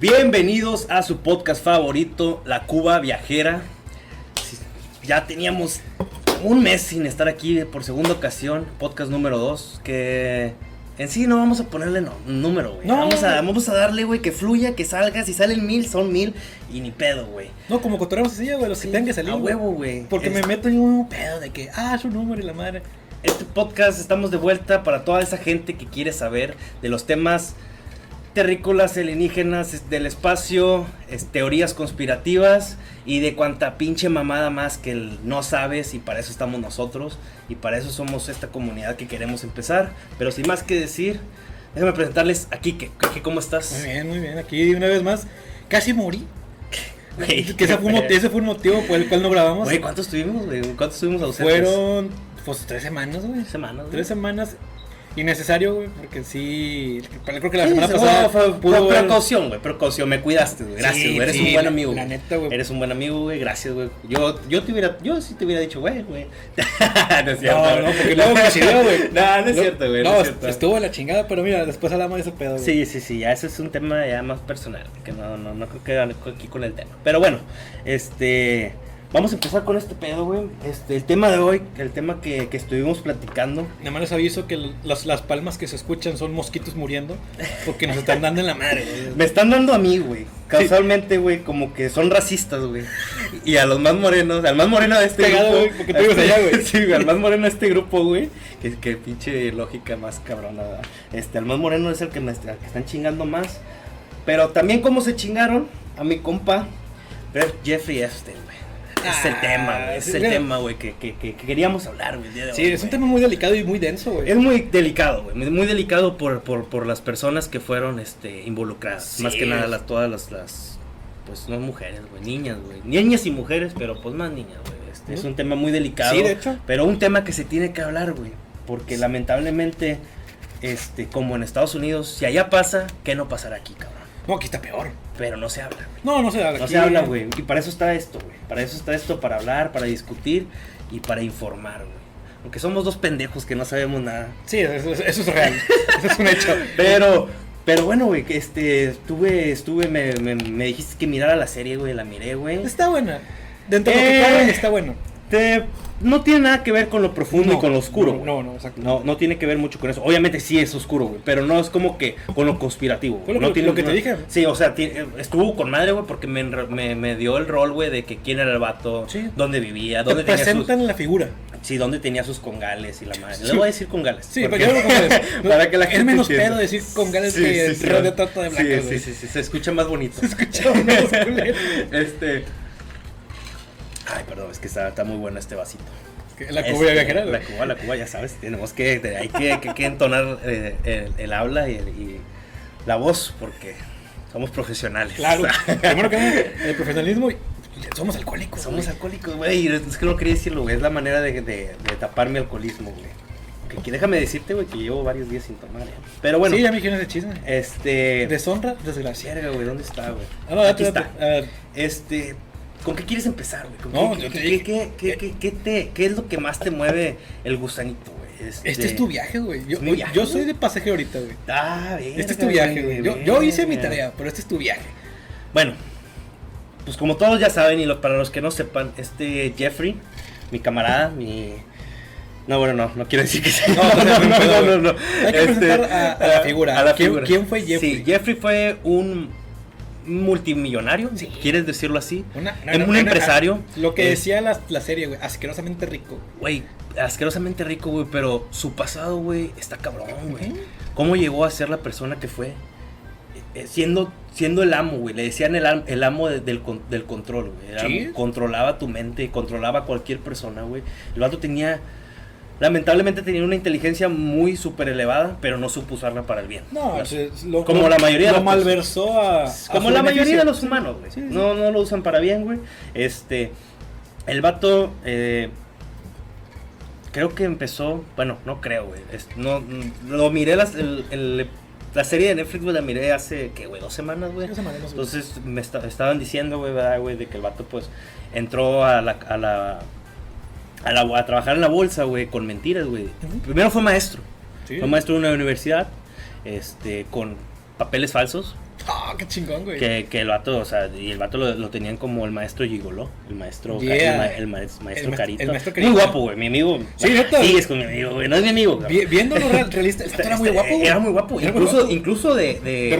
Bienvenidos a su podcast favorito, La Cuba Viajera. Ya teníamos un mes sin estar aquí por segunda ocasión, podcast número 2, que en sí no vamos a ponerle no, número, güey. No. Vamos, a, vamos a darle, güey, que fluya, que salga. Si salen mil, son mil y ni pedo, güey. No, como cotorreamos así, güey, los que tengan que salir. A huevo, güey. Porque Es- me meto en un pedo de que, ah, su número y la madre. Este podcast estamos de vuelta para toda esa gente que quiere saber de los temas terrícolas, alienígenas, del espacio, es- teorías conspirativas y de cuanta pinche mamada más que el no sabes y para eso estamos nosotros y para eso somos esta comunidad que queremos empezar. Pero sin más que decir, déjame presentarles a Kike. Kike, ¿cómo estás? Muy bien, muy bien. Aquí una vez más, casi morí. Güey, que ese fue, un, mot- ese fue un motivo por el cual no grabamos. Güey, ¿cuántos estuvimos, güey? ¿Cuántos estuvimos ausentes? Fueron, pues, tres semanas, güey. Tres semanas. Tres semanas. Innecesario, güey, porque sí. Creo que la Sí, semana se- pasada fue- haber- precaución, güey, precaución, me cuidaste, güey. Gracias, Sí, güey. Eres sí, un buen amigo. la neta, güey. Eres un buen amigo, güey. Gracias, güey. Yo, yo te hubiera, yo sí te hubiera dicho, güey, güey. no es cierto. No, no, porque luego coincidió, güey. No, no es cierto, güey. No, No, es cierto. estuvo la chingada, pero mira, después hablamos de ese pedo, güey. Sí, sí, sí, ya ese es un tema ya más personal, que no, no, no creo que aquí con el tema. Pero bueno, este, vamos a empezar con este pedo, güey. Este, el tema de hoy, el tema que, que estuvimos platicando, Nada más les aviso que las, las palmas que se escuchan son mosquitos muriendo porque nos están dando en la madre. güey. Me están dando a mí, güey. Casualmente, güey, como que son racistas, güey. Y a los más morenos, al más moreno de este Cagado, grupo. güey, porque tú vives allá, güey. Sí, güey, al más moreno de este grupo, güey. Que, que pinche lógica más cabrona. Este, al más moreno es el que me al que están chingando más. Pero también como se chingaron a mi compa, Jeffrey Epstein, güey. Es el Ah, tema, güey. Es sí, el tema, güey, que, que, que, que queríamos hablar, güey. Sí, hoy, es un tema muy delicado y muy denso, güey. Es muy delicado, güey. Muy delicado por, por, por las personas que fueron este, involucradas. Sí. Más que nada las, todas las, las. Pues no mujeres, güey. Niñas, güey. Niñas y mujeres, pero pues más niñas, güey. Este, Es un tema muy delicado. Sí, de hecho. Pero un tema que se tiene que hablar, güey. Porque lamentablemente, este, como en Estados Unidos, si allá pasa, ¿qué no pasará aquí, cabrón? No, aquí está peor. Pero no se habla, güey. No, no se habla. No aquí- se habla, güey. Y para eso está esto, güey. Para eso está esto, para hablar, para discutir y para informar, güey. Aunque somos dos pendejos que no sabemos nada. Sí, eso, es real. eso es un hecho. Pero, pero bueno, güey, que este, estuve, estuve, me, me, me dijiste que mirara la serie, güey, la miré, güey. Está buena. Dentro de lo Eh. que cabe, está bueno. Te- no tiene nada que ver con lo profundo y con lo oscuro, No, no, no, exacto. No, no tiene que ver mucho con eso. Obviamente sí es oscuro, güey, pero no es como que con lo conspirativo. Fue lo no que- tiene, lo que te dije. Sí, o sea, estuvo con madre, güey, porque me, me, me dio el rol, güey, de que quién era el vato, Sí. dónde vivía, Te dónde tenía sus, presentan la figura. sí, dónde tenía sus congales y la madre. Sí. Le voy a decir congales. Sí, porque- pero yo como para que la gente Es menos entienda. pedo decir con ganas Sí, que sí, red de trata de blancas, Sí, sí, sí, sí, se escucha más bonito. Se escucha culero. Este. Ay, perdón, es que está, está muy bueno este vasito. La Este, cuba viajera, La cuba, la cuba, ya sabes, tenemos que, hay que, que, que entonar eh, el, el habla y, el- y la voz, porque somos profesionales. Claro. Primero que el profesionalismo, y somos alcohólicos. Somos güey. alcohólicos, güey. Es que no quería decirlo, güey. Es la manera de, de, de tapar mi alcoholismo, güey. Que, déjame decirte, güey, que llevo varios días sin tomar, ¿eh? Pero bueno, Sí, ya me dijeron ese chisme. este. Deshonra, desgracia. Güey, ¿dónde está, güey? Ah, no, Aquí date, está. date. A ver, Este, ¿con qué quieres empezar, güey? ¿Con No, qué, es lo que más te mueve el gusanito, güey? Este es tu viaje, güey. Yo, ¿Es mi viaje, yo soy de pasajero ahorita, güey. Ah, verga, Este es tu viaje, güey. Yo, yo hice mi tarea, pero este es tu viaje. Bueno, pues como todos ya saben, y lo- para los que no sepan, este Jeffrey, mi camarada, mi... No, bueno, no, no quiero decir que sea. No, no, no, no, no. Hay que Este, presentar a- a la figura. a la ¿Quién- figura. quién fue Jeffrey? Sí, Jeffrey fue un multimillonario, Sí. ¿quieres decirlo así? Una, un empresario. Lo que Eh, decía la, la serie, güey, asquerosamente rico. Güey, asquerosamente rico, güey, pero su pasado, güey, está cabrón, güey. ¿Cómo llegó a ser la persona que fue? Eh, siendo, siendo el amo, güey. Le decían el, el amo de- del, del control, güey. Sí. Controlaba tu mente, controlaba a cualquier persona, güey. El vato tenía... Lamentablemente tenía una inteligencia muy súper elevada, pero no supo usarla para el bien. No, La- es- es lo- como lo- la mayoría lo malversó a. a como la mayoría de los humanos, güey. Sí, sí. No, no lo usan para bien, güey. Este, el vato, eh, creo que empezó, bueno, no creo, güey. No, mm, lo miré las- el- el- la serie de Netflix, güey, la miré hace, ¿qué, güey? Dos semanas, güey. Dos semanas, güey. Entonces me esta- estaban diciendo, güey, ¿verdad, güey? De que el vato, pues, entró a la, a la, a, la- a trabajar en la bolsa, güey, con mentiras, güey. Primero fue maestro. Sí. Fue maestro de una universidad, este, con papeles falsos. Ah, qué chingón, güey. Que, que el vato, o sea, y el vato lo, lo tenían como el maestro Gigolo, el maestro, Ca- Yeah. el, ma- el ma- maestro El Carito. el maestro Muy guapo, güey, mi amigo. Sí, neta. Sí, es con mi amigo, güey, no es mi amigo. Vi- Viéndolo real- realista, el vato era muy Este, guapo, güey. Era muy guapo, Era muy incluso, guapo. incluso de, de, ¿De?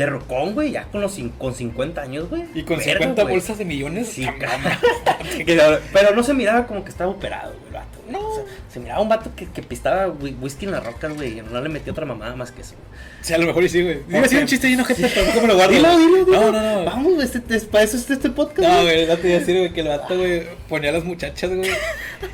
De rocón, güey, ya con, los, con 50 años, güey. Y con Verga, 50 güey. bolsas de millones. Sí, Pero no se miraba como que estaba operado, güey, el vato. güey. No. O sea, se miraba un vato que, que pistaba whi- whisky en las rocas, güey, y no le metía otra mamada más que eso, güey. Sí, a lo mejor y sí, güey. A decir un chiste lleno gente, nunca me lo guardo. Dilo, dilo, dilo. No, no, no. Vamos, güey, este, este- para eso es este podcast. No, güey. no te iba a decir, güey, que el vato, güey, ponía a las muchachas, güey,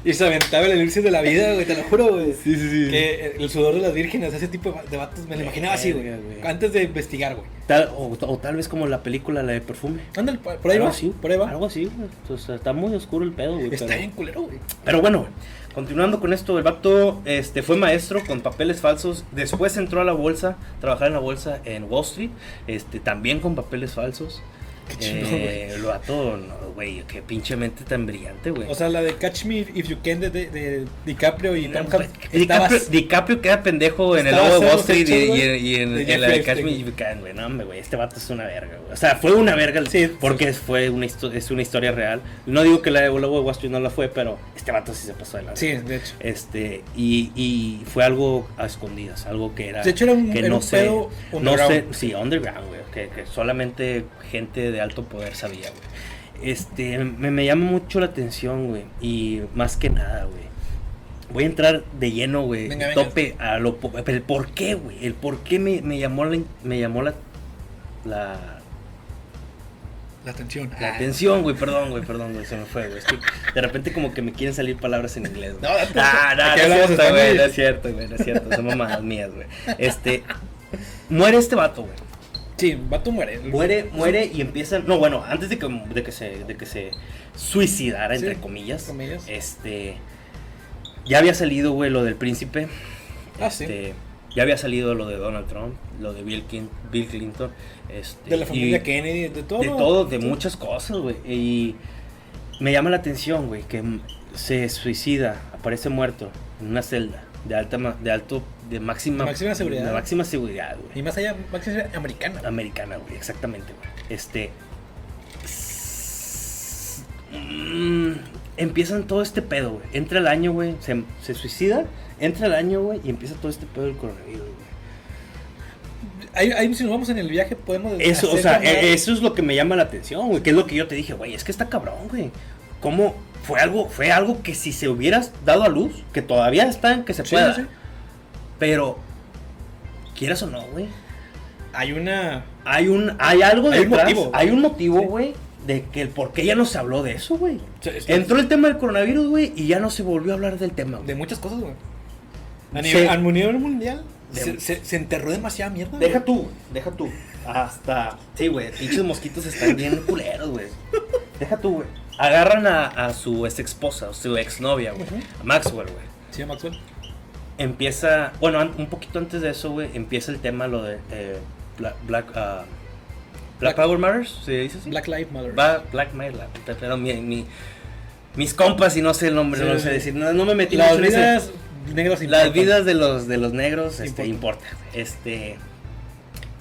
y se aventaba el elixir de la vida, güey, te lo juro, güey. Sí, sí, sí. Que el sudor de las vírgenes, ese tipo de va- de vatos, me lo imaginaba así, güey. Antes de investigar, güey. Tal- o, o tal vez como la película, la de perfume. Ándale, por ahí Algo va, así, por ahí va. Algo así, güey. Sea, está muy oscuro el pedo, güey. Está pero- bien culero, güey. Pero bueno, continuando con esto, el vato este, fue maestro con papeles falsos. Después entró a la bolsa, trabajar en la bolsa en Wall Street, este, también con papeles falsos. Qué chingón, Eh, el vato, no, güey, qué pinche mente tan brillante, güey. O sea, la de Catch Me If You Can de, de, de DiCaprio y No, Tom güey, Hanks. DiCaprio, queda pendejo en el lobo de Wall Street y, hechos, y- güey, y en, de en la de Catch Me. If You Can, güey. No, hombre, güey, este vato es una verga, güey. O sea, fue una verga, Sí, porque fue una, es una historia real. No digo que la de lobo de Wall Street no la fue, pero este vato sí se pasó de la Sí, de hecho. Este, y, y fue algo a escondidas, algo que era. De hecho, era un- que era no un sé, pedo no sé, underground. sí, underground, güey, que, que solamente gente de alto poder sabía, güey. Este, me, me llama mucho la atención, güey, y más que nada, güey. Voy a entrar de lleno, güey, venga. tope a lo, el por qué, güey, el por qué me, me llamó la, me llamó la, la, La atención. la Ah. atención, güey, perdón, güey, perdón, güey, se me fue, güey. Es que de repente como que me quieren salir palabras en inglés, güey. No, Ah, no, aquí no hablamos es cierto, güey, no es cierto, güey, no es cierto, son mamadas mías, güey. Este, muere este vato, güey. Sí, vato muere. Muere, muere y empiezan, no, bueno, antes de que, de que se, de que se suicidara, entre Sí, comillas, comillas. este, ya había salido, güey, lo del príncipe. Ah, sí. este, Ya había salido lo de Donald Trump, lo de Bill, Kin- Bill Clinton. Este, De la y- familia Kennedy, de todo. de todo, de muchas cosas, güey. Y me llama la atención, güey, que se suicida, aparece muerto en una celda de alta, de alto, de máxima, De máxima seguridad. de máxima seguridad, Y güey. más allá, máxima americana. Americana, güey, exactamente, güey. Este, mm, empiezan todo este pedo, güey. Entra el año, güey, se, se suicida, entra el año, güey, y empieza todo este pedo del coronavirus, güey. Ahí, ahí, si nos vamos en el viaje, podemos. Eso, o sea, e- eso es lo que me llama la atención, güey. Que es lo que yo te dije, güey. Es que está cabrón, güey. ¿Cómo? Fue algo, fue algo que si se hubieras dado a luz, que todavía está en que se pueda. sí, sí. Pero, quieras o no, güey. Hay una. Hay un, hay algo Hay un detrás. motivo. Hay un motivo, Sí. güey, de que el por qué ya no se habló de eso, güey. Entró el tema del coronavirus, güey, y ya no se volvió a hablar del tema, güey. De muchas cosas, güey. A nivel, a nivel mundial, De- se, se, se enterró demasiada mierda. Deja güey. tú, deja tú. Hasta. Sí, güey, pinches mosquitos están bien culeros, güey. Deja tú, güey. Agarran a, a su ex esposa, o su ex novia, güey. A Maxwell, güey. Sí, Maxwell. Empieza. Bueno, un poquito antes de eso, güey, empieza el tema lo de. eh, Black. Black, ah, Black Black- Power Matters, ¿se dice así? Black Lives Matter. Va, Black Matter, pero mi, mi- mis compas y no sé el nombre, Sí, no sí, sé decir. No, no me metí Las mucho en ese- vidas negras las importan. vidas de los de los negros este, Importa. importa. Este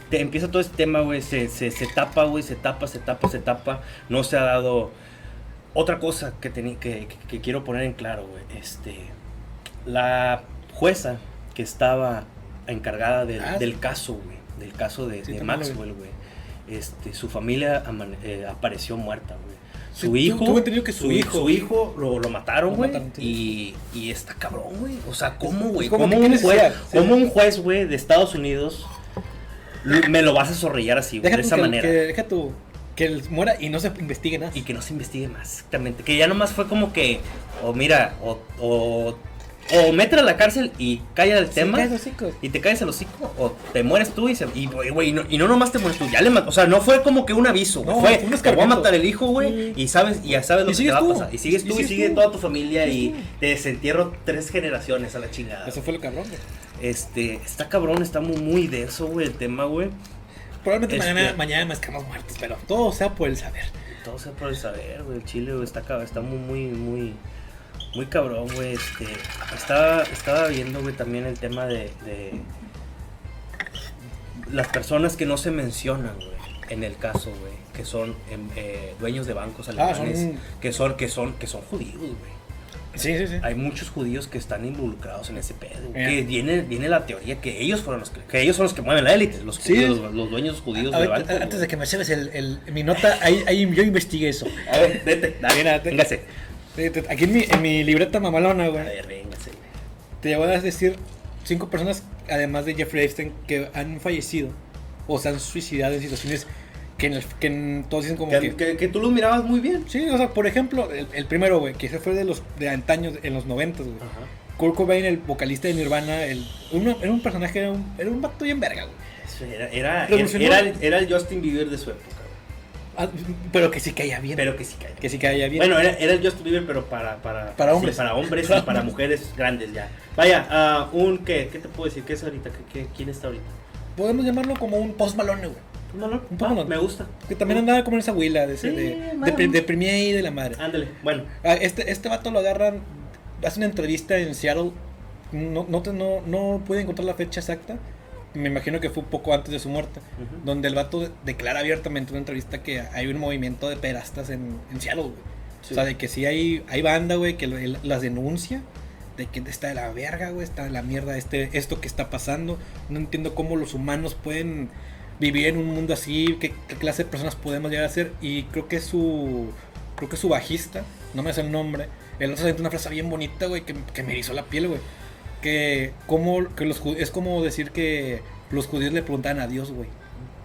te empieza todo este tema, güey, se, se, se tapa, güey, se tapa, se tapa, se tapa. No se ha dado otra cosa que, que, que- que quiero poner en claro, güey. Este la jueza que estaba encargada del, Ah, del caso, güey, del caso de, Sí. Maxwell, güey. Este, su familia eh, apareció muerta, güey. Su Sí, tu- hijo, que su hijo- su hijo lo, lo mataron, güey. Y, y está cabrón, güey. O sea, ¿cómo, güey? ¿Cómo un juez, necesidad, sí. cómo un juez, güey, de Estados Unidos me lo vas a zorrillar así, güey, de esa que, manera? que- deja tú que él muera y no se investigue nada. Y que no se investigue más, exactamente. Que ya nomás fue como que, o mira, o, o, o métela a la cárcel y calla el Sí, tema. y te caes el hocico, o te mueres tú y se. Y, güey, güey, y no, y no nomás te mueres tú, ya le O sea, no fue como que un aviso. No, fue, fue un te voy a matar el hijo, güey. Y sabes, y ya sabes lo que te va a tú. pasar. Y sigues tú, y sigues sigue tú. toda tu familia, y te desentierro tres generaciones a la chingada. Eso fue lo cabrón, güey. Este, está cabrón, está muy, muy denso, güey, el tema, güey. Probablemente Este- mañana, mañana nazcamos muertos, pero todo sea por el saber. Todo sea por el saber, güey. El Chile, güey, está, está muy, muy, muy, muy cabrón, güey. Este, estaba, estaba viendo, güey, también el tema de, de las personas que no se mencionan, güey, en el caso, güey, que son em, eh, dueños de bancos Ah, alemanes, son- que son que son que son judíos, güey. Sí, sí, sí. Hay muchos judíos que están involucrados en ese pedo. Que viene, viene la teoría que ellos fueron los que, que ellos son los que mueven la élite, los Sí. los, los dueños judíos A de ver, bancos. antes de que me lleves el, el- mi nota, ahí, ahí yo investigué eso. A ver, vete, dale, véngase. Aquí en mi, en mi libreta mamalona, A güey, ver, véngase, te voy a decir cinco personas, además de Jeffrey Epstein, que han fallecido o se han suicidado en situaciones que, en el- que en- todos dicen como Que, que... tú los mirabas muy bien. Sí, o sea, por ejemplo, el, el primero, güey, que ese fue de los de antaño, en los 90, güey. Kurt Cobain, el vocalista de Nirvana, el, uno- era un personaje, era un, era un vato bien verga, güey. Eso Era, era, era, el- era el Justin Bieber de su época, güey. Ah, pero que sí caía bien. pero que sí caía. que sí caía bien. Bueno, era, era el Justin Bieber, pero para, para, Para sí, hombres. para hombres y para mujeres grandes ya. Vaya, ah, un ¿qué? ¿Qué te puedo decir? ¿Qué es ahorita? ¿Qué, qué- quién está ahorita? Podemos llamarlo como un post malone, güey. Un poco Ah, Malone. me gusta. Que también andaba como en esa huila de, Sí, de, de, deprimida y de la madre. Ándale, bueno. Ah, Este, este vato lo agarran, hace una entrevista en Seattle, no, no, te- no, no pude encontrar la fecha exacta, me imagino que fue un poco antes de su muerte, donde el vato declara abiertamente en una entrevista que hay un movimiento de pedastas en, en Seattle, güey. Sí. O sea, de que sí hay, hay banda, güey, que las denuncia, de que está de la verga, güey, está de la mierda este, esto que está pasando. No entiendo cómo los humanos pueden vivir en un mundo así, qué, clase de personas podemos llegar a ser. Y creo que su, creo que su bajista, no me hace el nombre, él nos una frase bien bonita, güey, que, que me erizó la piel, güey. Que, como, que los, es como decir que los judíos le preguntaban a Dios, güey.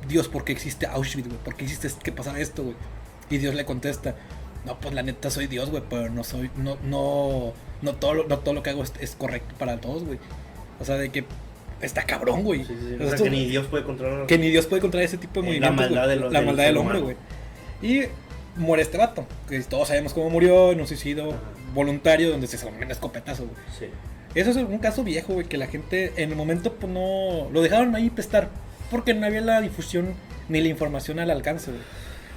Dios, ¿por qué existe Auschwitz, güey? ¿Por qué existe que pasara esto, güey? Y Dios le contesta, no, pues la neta soy Dios, güey, pero no soy, no, no, no todo, lo- no todo lo que hago es, es correcto para todos, güey. O sea, de que está cabrón, güey. Sí, sí. O sea, que ni Dios puede controlar. que ni Dios puede controlar ese tipo de Eh, la movimientos. maldad güey. de la del maldad del hombre, güey. Y muere este vato. Que todos sabemos cómo murió en un suicidio Ajá. voluntario donde se salió un escopetazo, güey. Sí. Eso es un caso viejo, güey, que la gente en el momento pues no... Lo dejaron ahí prestar. Porque no había la difusión ni la información al alcance, güey.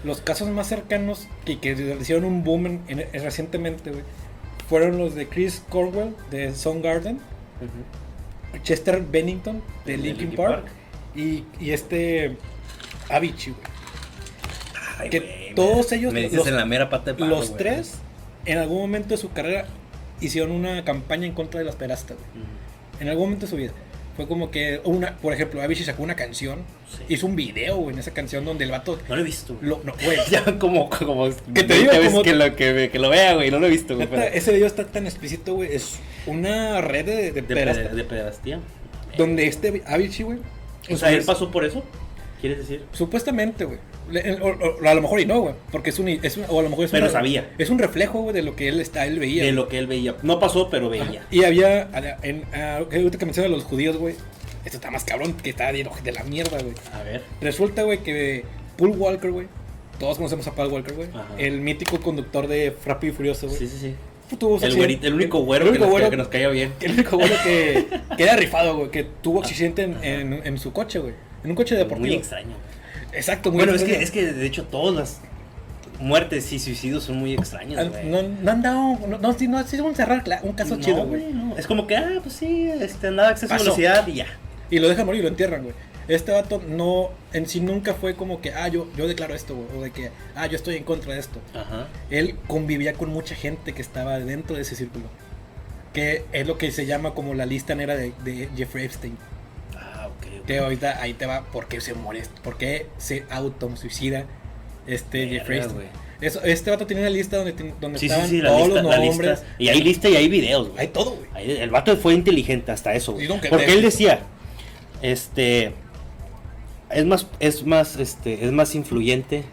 Los casos más cercanos que, que hicieron un boom en- en- en- recientemente, güey, fueron los de Chris Corwell de Soundgarden, Ujú. Chester Bennington de Linkin Park, Park. y, y este Avicii, güey. Ay, Que todos me- ellos, Me los- en la mera pata de palo, Los tres, en algún momento de su carrera, hicieron una campaña en contra de las pedastas, güey. Ujú. En algún momento de su vida. Fue como que, una, por ejemplo, Avicii sacó una canción, Sí. hizo un video, güey, en esa canción donde el vato... No lo he visto. Lo, no, güey. Ya como, como Que te digo, 20 veces como- que lo, que, que lo vea, güey. No lo he visto, güey. Pero- ese video está tan explícito, güey. Es una red de, de, De, pedastas, pede- de pedastía. Donde este Avicii, güey... O sea, él pasó por eso. ¿Quieres decir? Supuestamente, güey. Le- O, o- a lo mejor y no, güey. Porque es un, es un- O a lo mejor es Pero un- sabía. Es un reflejo, güey, de lo que él, está, él veía. De lo que él veía. No pasó, pero veía. Ajá. Y había, en, ah, ahorita que mencionas a los judíos, güey, esto está más cabrón que está de, de la mierda, güey. A ver. Resulta, güey, que Paul Walker, güey, todos conocemos a Paul Walker, güey, el mítico conductor de Rápido y Furioso, güey. Sí, sí, sí. Tuvo El, accidente- güerito- el único güero, el que, nos, que nos caía bien. el único güero que, que era rifado, güey, que tuvo accidente en, en, en su coche, güey. En un coche deportivo. Muy extraño. Exacto, muy Bueno, es que, extraño. es que de hecho todas las muertes y suicidios son muy extraños, Ah, güey. No, no han dado, no, no, sí, no sido un cerrar un caso No, chido, güey. no. Es como que, ah, pues sí, este, andaba a exceso de Pasó. velocidad y ya. Y lo dejan morir y lo entierran, güey. Este vato no, en sí nunca fue como que, ah, yo, yo declaro esto, güey. O de que, ah, yo estoy en contra de esto. Ajá. Él convivía con mucha gente que estaba dentro de ese círculo. Que es lo que se llama como la lista negra de, de Jeffrey Epstein. Que ahorita ahí te va por qué se muere, por qué se autosuicida este Jeffrey. Eso, este vato tiene una lista donde, donde Sí, sí, estaban sí, la todos lista, los la nombres. lista. Y hay lista y hay videos, güey. Hay todo, güey. El vato fue inteligente hasta eso, güey. Sí, Porque él decía, este, es más, es más, este, es más influyente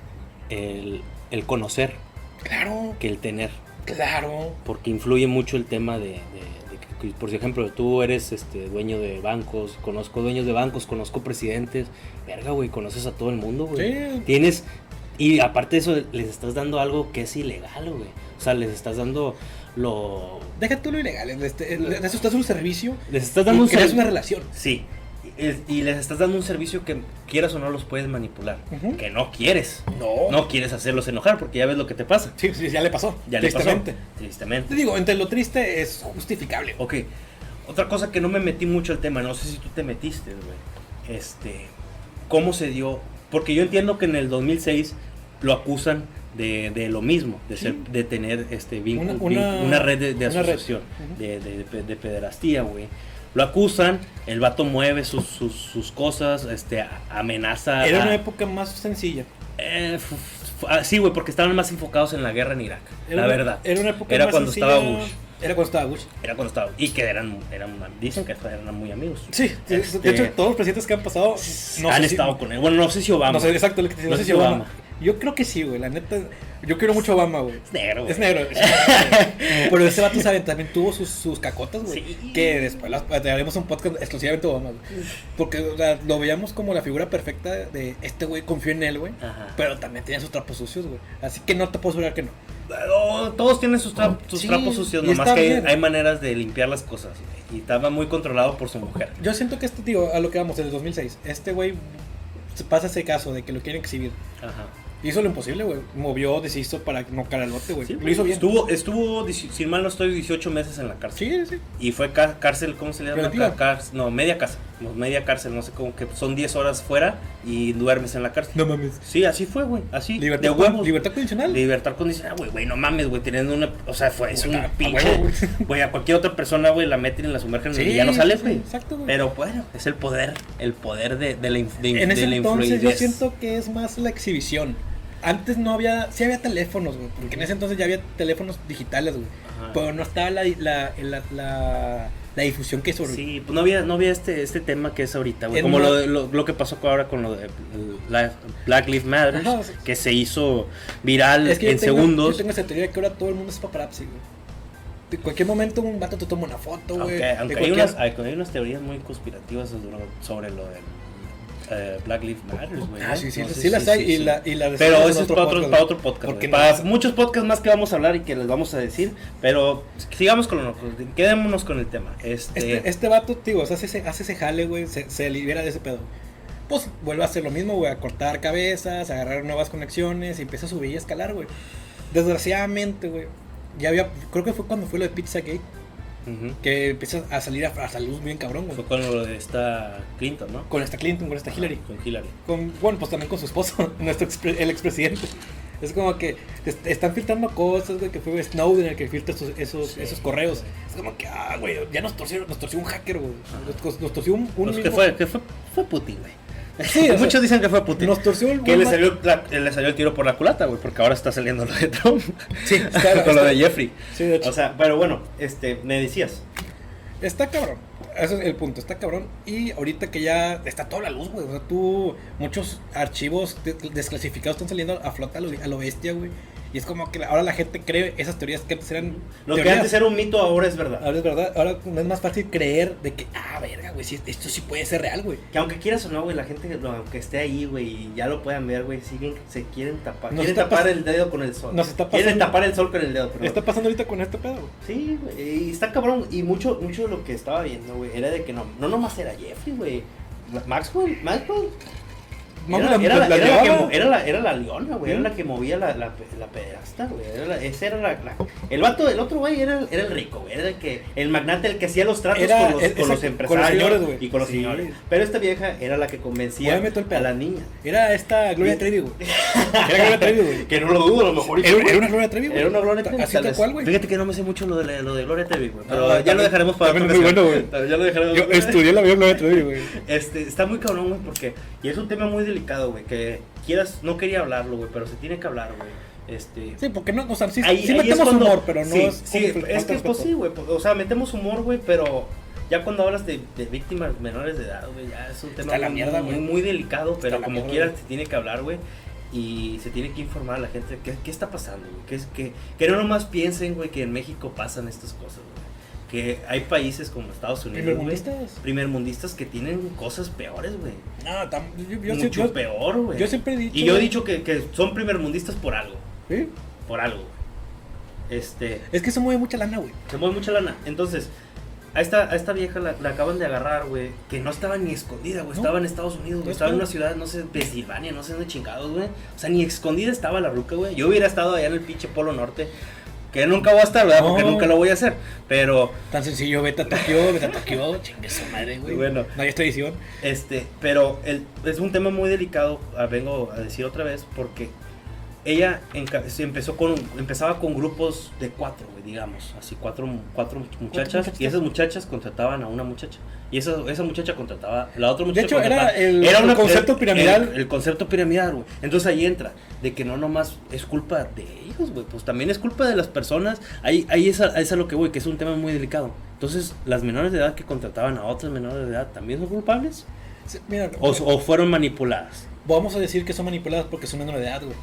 el, el conocer Claro, que el tener, claro. porque influye mucho el tema de, por ejemplo, tú eres, este, dueño de bancos, conozco dueños de bancos, conozco presidentes, verga, güey, conoces a todo el mundo, güey. Sí. Tienes, y aparte de eso, les estás dando algo que es ilegal, güey. O sea, les estás dando lo, Deja tú lo ilegal. Este, de eso estás un servicio. les estás dando y un creas servi- una relación. Sí. Y, les estás dando un servicio que quieras o no los puedes manipular. Que no quieres. No. No quieres hacerlos enojar porque ya ves lo que te pasa. Sí, sí, ya le pasó. Ya le pasó. tristemente. Te Tristemente. digo, entre lo triste es justificable. Ok. Otra cosa que no me metí mucho al tema, no sé si tú te metiste, güey. Este. cómo se dio. Porque yo entiendo que en el 2006 lo acusan de, de lo mismo, de, Sí. ser, de tener este vínculo, Una- una- una, red de, red. asociación, de, de, de- de pederastía, güey. Lo acusan, el vato mueve sus, sus, sus cosas, este, amenaza. Era a- una época más sencilla. eh, ah, sí, güey, porque estaban más enfocados en la guerra en Irak, Era la una- verdad. Era una época Era más cuando sencilla. estaba Bush. Era cuando estaba Bush. Era cuando estaba. Y que eran, eran dicen que eran muy amigos. Sí, de- Este, de hecho, todos los presidentes que han pasado no han sé si- estado con él. Bueno, no sé si Obama. No sé exacto No no sé si Obama. Obama. Yo creo que sí, güey. La neta, yo quiero mucho a Obama, güey. Es negro, güey. Es negro. Pero ese vato, ¿saben? También tuvo sus, sus cacotas, güey. Sí. Que después las, haremos un podcast exclusivamente de Obama, güey. Porque o sea, lo veíamos como la figura perfecta de este güey, confío en él, güey. Ajá. Pero también tenía sus trapos sucios, güey. Así que no te puedo asegurar que no. Oh, todos tienen sus, tra- sus Sí, trapos sucios, nomás que hay, maneras de limpiar las cosas. güey, Y estaba muy controlado por su mujer. Yo siento que este tío, a lo que vamos, en el 2006, este güey pasa ese caso de que lo quieren exhibir. Ajá. Hizo lo imposible, güey. Movió, deshizo para no caer al bote, güey. Sí, lo hizo bien. Estuvo, estuvo, si mal no estoy, 18 meses en la cárcel. Sí, sí. Y fue cárcel, ¿cómo se le llama? Cárcel- no, media casa. Media cárcel, no sé cómo que son 10 horas fuera y duermes en la cárcel. No mames. Sí, así fue, güey. Así. Libertad, de huevos. libertad condicional. Libertad condicional, güey, güey, no mames, güey, teniendo una, o sea, fue, es Güey, un a- a pinche, güey. a cualquier otra persona, güey, la meten y la sumergen Sí, y ya no sale, sí, güey. exacto, güey. Pero bueno, es el poder, el poder de, de la, de, en de ese la entonces yo influidez. siento que es más la exhibición. Antes no había, sí había teléfonos, güey, porque en ese entonces ya había teléfonos digitales, güey. Ajá. Pero no estaba la, la, la, la, la difusión que es sobre. Sí, pues no había, no había este, este tema que es ahorita, güey. Como lo, de- lo, lo que pasó ahora con lo de Black Lives Matter, Ajá, sí. que se hizo viral Es que yo en tengo- segundos. Yo tengo esa teoría de que ahora todo el mundo es paparazzi, güey. En cualquier momento un vato te toma una foto, güey. Aunque, de hay, unas, hay, hay unas teorías muy conspirativas sobre- sobre lo del eh, Black Lives Matter, güey. Ah, sí, sí, sí, si- las hay sí, y, sí. la, y la Pero eso es para otro, podcast, para otro podcast. Para no- muchos podcasts más que vamos a hablar y que les vamos a decir. Pero sigamos con lo quedémonos con el tema. Este, Este, este vato, tío, o sea, hace ese, hace ese jale, güey, se, se libera de ese pedo. Pues vuelve a hacer lo mismo, güey, a cortar cabezas, a agarrar nuevas conexiones y empieza a subir y a escalar, güey. Desgraciadamente, güey, ya había, creo que fue cuando fue lo de Pizzagate, que empieza a salir a, a salud bien cabrón, güey. Fue con lo de esta Clinton, ¿no? Con esta Clinton, con esta Hillary. Con Hillary. Con, bueno, pues también con su esposo, nuestro expre- el expresidente. Es como que est- están filtrando cosas, güey, que fue Snowden el que filtra esos, esos, Sí, esos correos. güey. Es como que, ah, güey, ya nos torció, nos torció un hacker, güey. Nos, nos torció un... un Pues que fue, que fue, fue Putin, güey. Sí, sea, Muchos dicen que fue Putin. Nos torció el Que le un- salió, la- le salió el tiro por la culata, güey, porque ahora está saliendo lo de Trump. Sí, está- con lo de Jeffrey. Sí, de hecho. O sea, pero bueno, este, me decías. Está cabrón. Ese es el punto, está cabrón. Y ahorita que ya está toda la luz, güey. O sea, tú, muchos archivos de- desclasificados están saliendo a flota a lo, a lo bestia, güey. Y es como que ahora la gente cree esas teorías que antes eran. Lo que antes era un mito ahora es verdad. Ahora es verdad, ahora es más fácil creer de que, ah, verga, güey, sí, esto sí puede ser real, güey. Que aunque quieras o no, güey, la gente, aunque esté ahí, güey, y ya lo puedan ver, güey, siguen, se quieren tapar. Nos quieren tapar el dedo con el sol. nos está Quieren pasando- tapar el sol con el dedo, pero Está pasando ahorita con este pedo, güey. Sí, güey, y está cabrón. Y mucho, mucho de lo que estaba viendo, güey, era de que no, no nomás era Jeffrey, güey. Maxwell, Maxwell. Era, la- era la, la era la que, era la- era leona, güey. Era ¿Mm? la que movía la, la, pe- la pederasta, güey. Era ese era El vato, el otro güey era, el- era el rico, güey. Era el que, el magnate, el que hacía los tratos Era- con los, con los empresarios con los señores, güey. y con los Sí. señores. Pero esta vieja era la que convencía el a la niña. Era esta Gloria Trevi, güey. Era Gloria Trevi, güey. Que no lo dudo, a lo mejor. Era, era una Gloria Trevi, güey. Era una Gloria Trevi. Así tal cual, güey. Fíjate que no me sé mucho lo de, lo de Gloria Trevi, güey. Pero Ah, ya lo dejaremos para es muy bueno, Ya lo dejaremos. Yo estudié la vida Gloria Trevi, güey. Este, está muy cabrón, güey, porque. Y es un tema muy delicado, güey. Que quieras. No quería hablarlo, güey, pero se tiene que hablar, güey. Este. Sí, porque no, o sea, sí, ahí- sí ahí metemos cuando- humor, pero no sí, es. Sí, es que de pues respeto. sí, güey. O sea, metemos humor, güey, pero. Ya cuando hablas de, de víctimas menores de edad, güey, ya es un tema la muy, mierda, muy, muy delicado, pero como quieras se tiene que hablar, güey. Y se tiene que informar a la gente qué, qué está pasando, güey. Que, es, que, que no nomás piensen, güey, que en México pasan estas cosas. Que hay países como Estados Unidos, Primermundistas. primermundistas que tienen cosas peores, güey. No, tam- yo, yo, Mucho yo- peor, güey. yo siempre he dicho. Y yo he dicho que, que son primermundistas por algo, Sí, por algo, güey. Este, Es que se mueve mucha lana, güey. se mueve mucha lana. Entonces, a esta, a esta vieja la, la acaban de agarrar, güey, que no estaba ni escondida, güey. No. Estaba en Estados Unidos, güey. Estaba en una ciudad, no sé, Pensilvania, no sé dónde chingados, güey. O sea, ni escondida estaba la ruca, güey. Yo hubiera estado allá en el pinche Polo Norte. Que nunca voy a estar, ¿verdad? Porque nunca lo voy a hacer. Pero, Tan sencillo, vete a Tokio, vete a Tokio, chingue su madre, güey. Bueno. No hay expedición. este, pero el, es un tema muy delicado, ah, vengo a decir otra vez, porque ella empezó con, empezaba con grupos de cuatro, digamos, así cuatro, cuatro muchachas, y esas muchachas contrataban a una muchacha, y esa, esa muchacha contrataba, la otra muchacha hecho, era el- el concepto el- piramidal. El, el concepto piramidal, güey. Entonces ahí entra, de que no nomás es culpa de ellos, güey, pues también es culpa de las personas, ahí, ahí es, a, es a lo que voy, que es un tema muy delicado. Entonces, las menores de edad que contrataban a otras menores de edad, ¿también son culpables? Sí, Mira, ¿O, o fueron manipuladas? vamos a decir que son manipuladas porque son menores de edad, güey.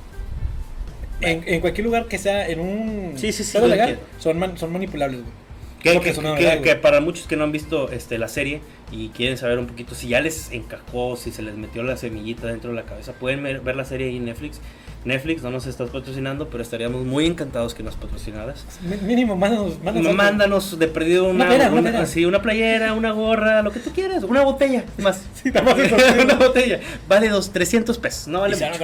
En, en cualquier lugar que sea en un Sí, sí, sí, legal, entiendo. son, man- son manipulables, güey. Que, que- que- que para muchos que no han visto este, la serie y quieren saber un poquito si ya les encajó, si se les metió la semillita dentro de la cabeza, pueden ver, ver la serie ahí en Netflix. Netflix no nos estás patrocinando, pero estaríamos muy encantados que nos patrocinaras. Mínimo, mándanos, mándanos. Mándanos de perdido una, Una playera, una una- sí, una playera, una gorra, lo que tú quieras, una botella, más. Sí, más una botella. Vale dos, 300 pesos, no vale mucho.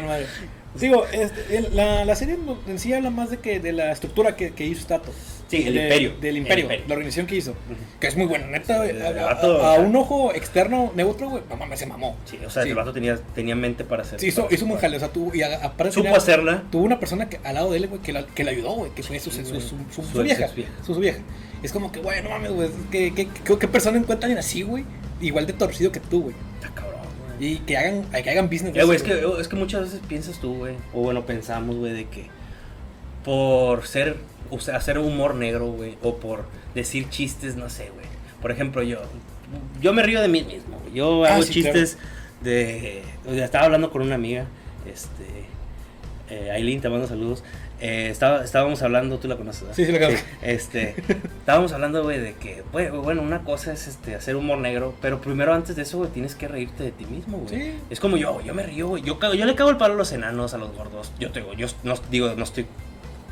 Digo, este, la, la serie en sí habla más de que de la estructura que, que hizo Tato. Sí, el De- imperio. Del El imperio, imperio. la organización que hizo. Que es muy buena, neta. El A, a- vato, un ojo externo neutro, güey, no mames, se mamó. Sí, o sea, Sí. el vato tenía, tenía mente para hacer. Sí, hizo, hizo buen jale, o sea, tuvo, y aparte Supo tenía- hacerla. tuvo una persona que, al lado de él, güey, que, la, que le ayudó, güey, que fue su, su, su, vieja, su, vieja. Es como que, güey, no mames, güey, ¿qué, qué, qué, qué persona encuentra alguien así, güey? Igual de torcido que tú, güey. Y que hagan, que hagan business. Eh, güey, eso, es que, es que muchas veces piensas tú, güey, o bueno, pensamos, güey, de que por ser, o sea, hacer humor negro, güey, o por decir chistes, no sé, güey. Por ejemplo, yo, yo me río de mí mismo. Yo Ah, hago sí, chistes de, o sea, estaba hablando con una amiga, este, eh, Aileen, te mando saludos. Eh, estaba, estábamos hablando, tú la conoces, ¿verdad? Sí, sí, la conozco. este, estábamos hablando, güey, de que, güey, bueno, una cosa es este, hacer humor negro, pero primero antes de eso, güey, tienes que reírte de ti mismo, güey. Sí. Es como yo, yo me río, güey. Yo, cago- yo le cago el palo a los enanos, a los gordos. Yo tengo, yo no digo, no estoy,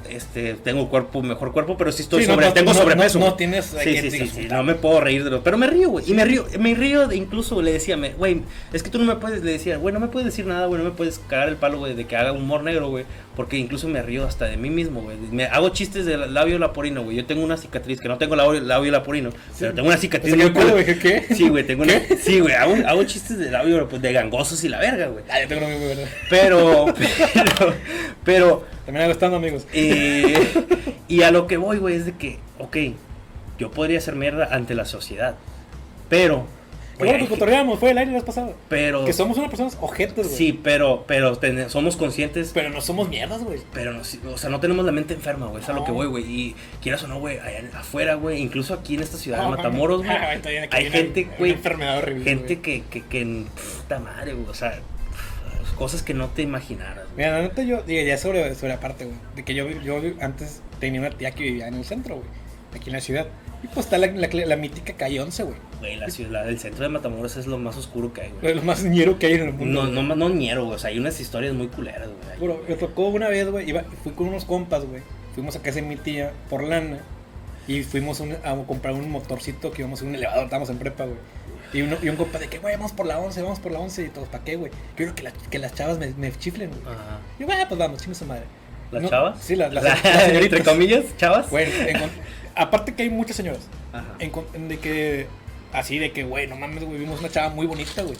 este, tengo cuerpo, mejor cuerpo, pero sí estoy Sí, sobre, no, tengo no, sobrepeso. no- tienes, Sí, sí, sí, no me puedo reír de los, pero me río, güey. Y me río, me río, de- incluso le decía, güey, es que tú no me puedes, le decía, güey, no me puedes decir nada, güey, no me puedes cagar el palo, güey, de que haga humor negro, güey, porque incluso me río hasta de mí mismo, güey. Me hago chistes del labio laporino, güey. Yo tengo una cicatriz, que no tengo labio, labio laporino, pero tengo una cicatriz ¿Se muy cool. güey, ¿qué? Sí, güey, tengo una, sí, güey, hago, hago chistes de labio, pues, de gangosos y la verga, güey. Ah, yo tengo uno muy bueno. Pero, pero, pero, También hago estando amigos. y a lo que voy, güey, es de que, ok, yo podría hacer mierda ante la sociedad, pero, bueno que cotorreamos, fue el aire la vez pasada. pero, Que somos unas personas ojetes, güey. sí, pero, pero ten- somos conscientes, Pero no somos mierdas, güey. pero, no, o sea, no tenemos la mente enferma, güey, es a lo que voy, güey, y quieras o no, güey, afuera, güey, incluso aquí en esta ciudad No, de Matamoros, güey, hay gente, güey, enfermedad horrible, gente güey. que, que, que, puta madre, güey, o sea, cosas que no te imaginaras, güey. Mira, la neta yo, ya sobre, sobre aparte, güey. De que yo, yo antes tenía una tía que vivía en el centro, güey. Aquí en la ciudad. Y pues está la, la, la mítica calle 11, güey. Güey, la ciudad, el centro de Matamoros es lo más oscuro que hay, güey. Lo más ñero que hay en el mundo. No, no, no ñero, güey. O sea, hay unas historias muy culeras, güey. Bro, me tocó una vez, güey, iba- fui con unos compas, güey. Fuimos a casa de mi tía por lana. Y fuimos un- a comprar un motorcito que íbamos en un elevador, estábamos en prepa, güey. Y, uno, y un compa de que, güey, vamos por la 11, vamos por la 11. Y todos, ¿para qué, güey? Quiero que, la- que las chavas me, me chiflen, güey. Ajá. Y, güey, pues vamos, chingue su madre. ¿Las No, chavas? Sí, las, las, La- las señoritas. Entre comillas, chavas. Güey, aparte que hay muchas señoras. Ajá. de que, así de que, güey, no mames, güey, vimos una chava muy bonita, güey.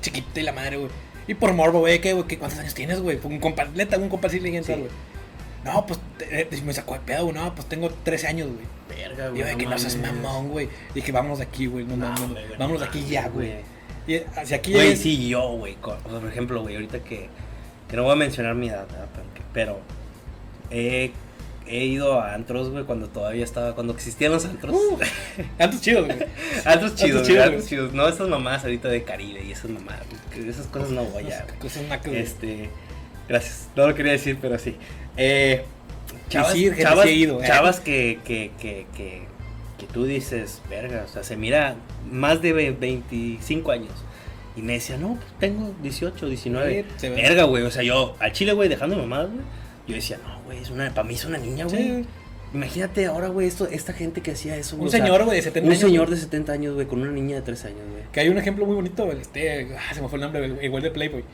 Chiquita y la madre, güey. Y por morbo, güey, ¿qué, güey? ¿Qué- ¿Cuántos años tienes, güey? Fue un compa, neta, un compa así le dije, Sí. Güey. No, pues, te- te- me sacó de pedo, güey. No, pues tengo 13 años, güey. Verga, Y güey. yo de que no seas mamón, güey. Dije, vámonos de aquí, güey. No, No, güey, güey, vámonos no de aquí ya, güey. Y hacia aquí Güey, es- sí, yo, güey. Por ejemplo, güey, ahorita que, que no voy a mencionar mi edad, ¿verdad? Pero, he, he ido a antros, güey, cuando todavía estaba, cuando existían los antros. Uh, Antes chidos, güey. antros chidos, chidos, güey, güey. antros chidos. No esas mamás ahorita de Caribe y esas mamás. güey, Esas cosas no voy a, güey. Cosas nacas, güey. Este, gracias. No lo quería decir, pero sí. Eh, chavas, sí, chavas, sí ido, eh. chavas que, que, que, que, tú dices, verga, o sea, se mira más de ve- 25 años. Y me decía, no, pues tengo 18, 19. Sí. Verga, güey. O sea, yo, al chile, güey, dejando mamadas, güey. Yo decía, no, güey, es una, para mí es una niña, güey. Imagínate ahora, güey, esto, esta gente que hacía eso, güey. Un señor, güey, de 70 Un años. señor de 70 años, güey, con una niña de 3 años, güey. Que hay un ejemplo muy bonito. Este, ah, se me fue el nombre, igual de Playboy.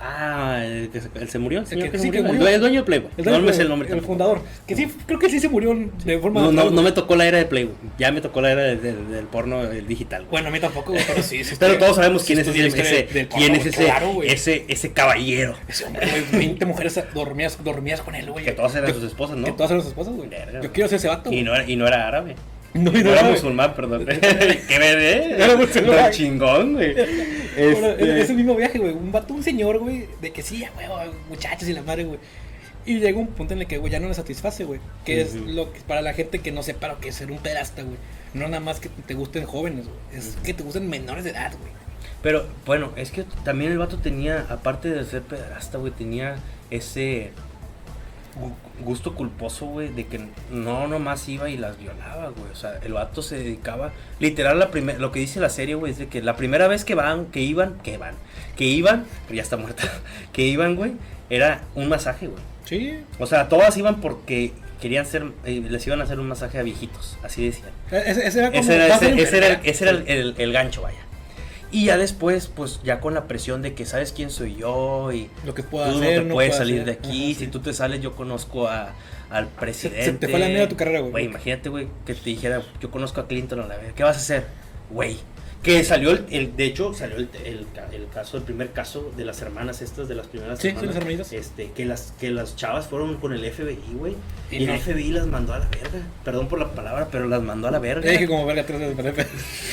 Ah, el que se, él se murió. El, señor que- que se sí, que murió. murió. El, el dueño de Playboy. El no dueño me sé el nombre. El fundador. Que sí, creo que sí se murió de forma. No, no, no me tocó la era de Playboy. Ya me tocó la era de- de- del porno el digital. güey. Bueno, a mí tampoco, güey, pero sí. sí Pero estoy- todos sabemos sí quién es ese, quién es ese, ese, ese caballero. Ese hombre, güey, 20 mujeres dormidas, dormidas con él, güey. Que todas eran Que- sus esposas, ¿no? Que todas eran sus esposas, güey. Yo quiero ser ese vato. Y no era, y no era árabe. No, No, era musulmán, perdón. Qué bebé. Era musulmán. Chingón, güey. Bueno, Este, es el mismo viaje, güey. Un vato, un señor, güey, de que sí, güey, muchachos y la madre, güey. Y llega un punto en el que, güey, ya no le satisface, güey. Que es lo que para la gente que no sepa lo que es ser un pedasta, güey. No nada más que te gusten jóvenes, güey. Es que te gusten menores de edad, güey. Pero bueno, es que también el vato tenía, aparte de ser pederasta, güey, tenía ese gusto culposo, güey, de que no nomás iba y las violaba, güey. O sea, el vato se dedicaba, literal, la primer, lo que dice la serie, güey, es de que la primera vez que van, que iban, que van, que iban, pero ya está muerta, que iban, güey, era un masaje, güey. Sí. O sea, todas iban porque querían ser, eh, les iban a hacer un masaje a viejitos, así decían. Ese, ese era como. Ese era, ese, era, el, enfermera. ese era el, el- el gancho, vaya. Y ya después, pues ya con la presión de que sabes quién soy yo y Lo que puedo tú hacer. no te no puedes salir hacer. de aquí. Ajá, si sí. tú te sales, yo conozco a, al presidente. te fue la mierda tu carrera, güey. Güey, imagínate, güey, que te dijera, yo conozco a Clinton a la vez. ¿Qué vas a hacer? Güey. Que salió el, el- de hecho, salió el, el ca- el caso, el primer caso de las hermanas estas, de las primeras Sí, sí, hermanas. las hermanitas. Este, que las, que las chavas fueron con el FBI, güey. Y Y, no. el FBI las mandó a la verga. Perdón por la palabra, pero las mandó a la verga. Dije como verga tres veces.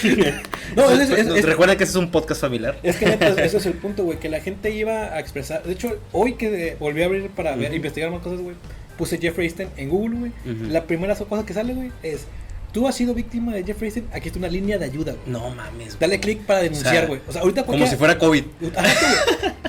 no, es, es, es, Recuerda que ese es un podcast familiar. Es que neta, ese es el punto, güey, que la gente iba a expresar. De hecho, hoy que volví a abrir para ver, investigar más cosas, güey, puse Jeffrey Epstein en Google, güey. La primera cosa que sale, güey, es: Tú has sido víctima de Jeffrey Epstein, aquí está una línea de ayuda, güey. No mames. Dale clic para denunciar, sea, güey. O sea, ahorita Como si fuera COVID.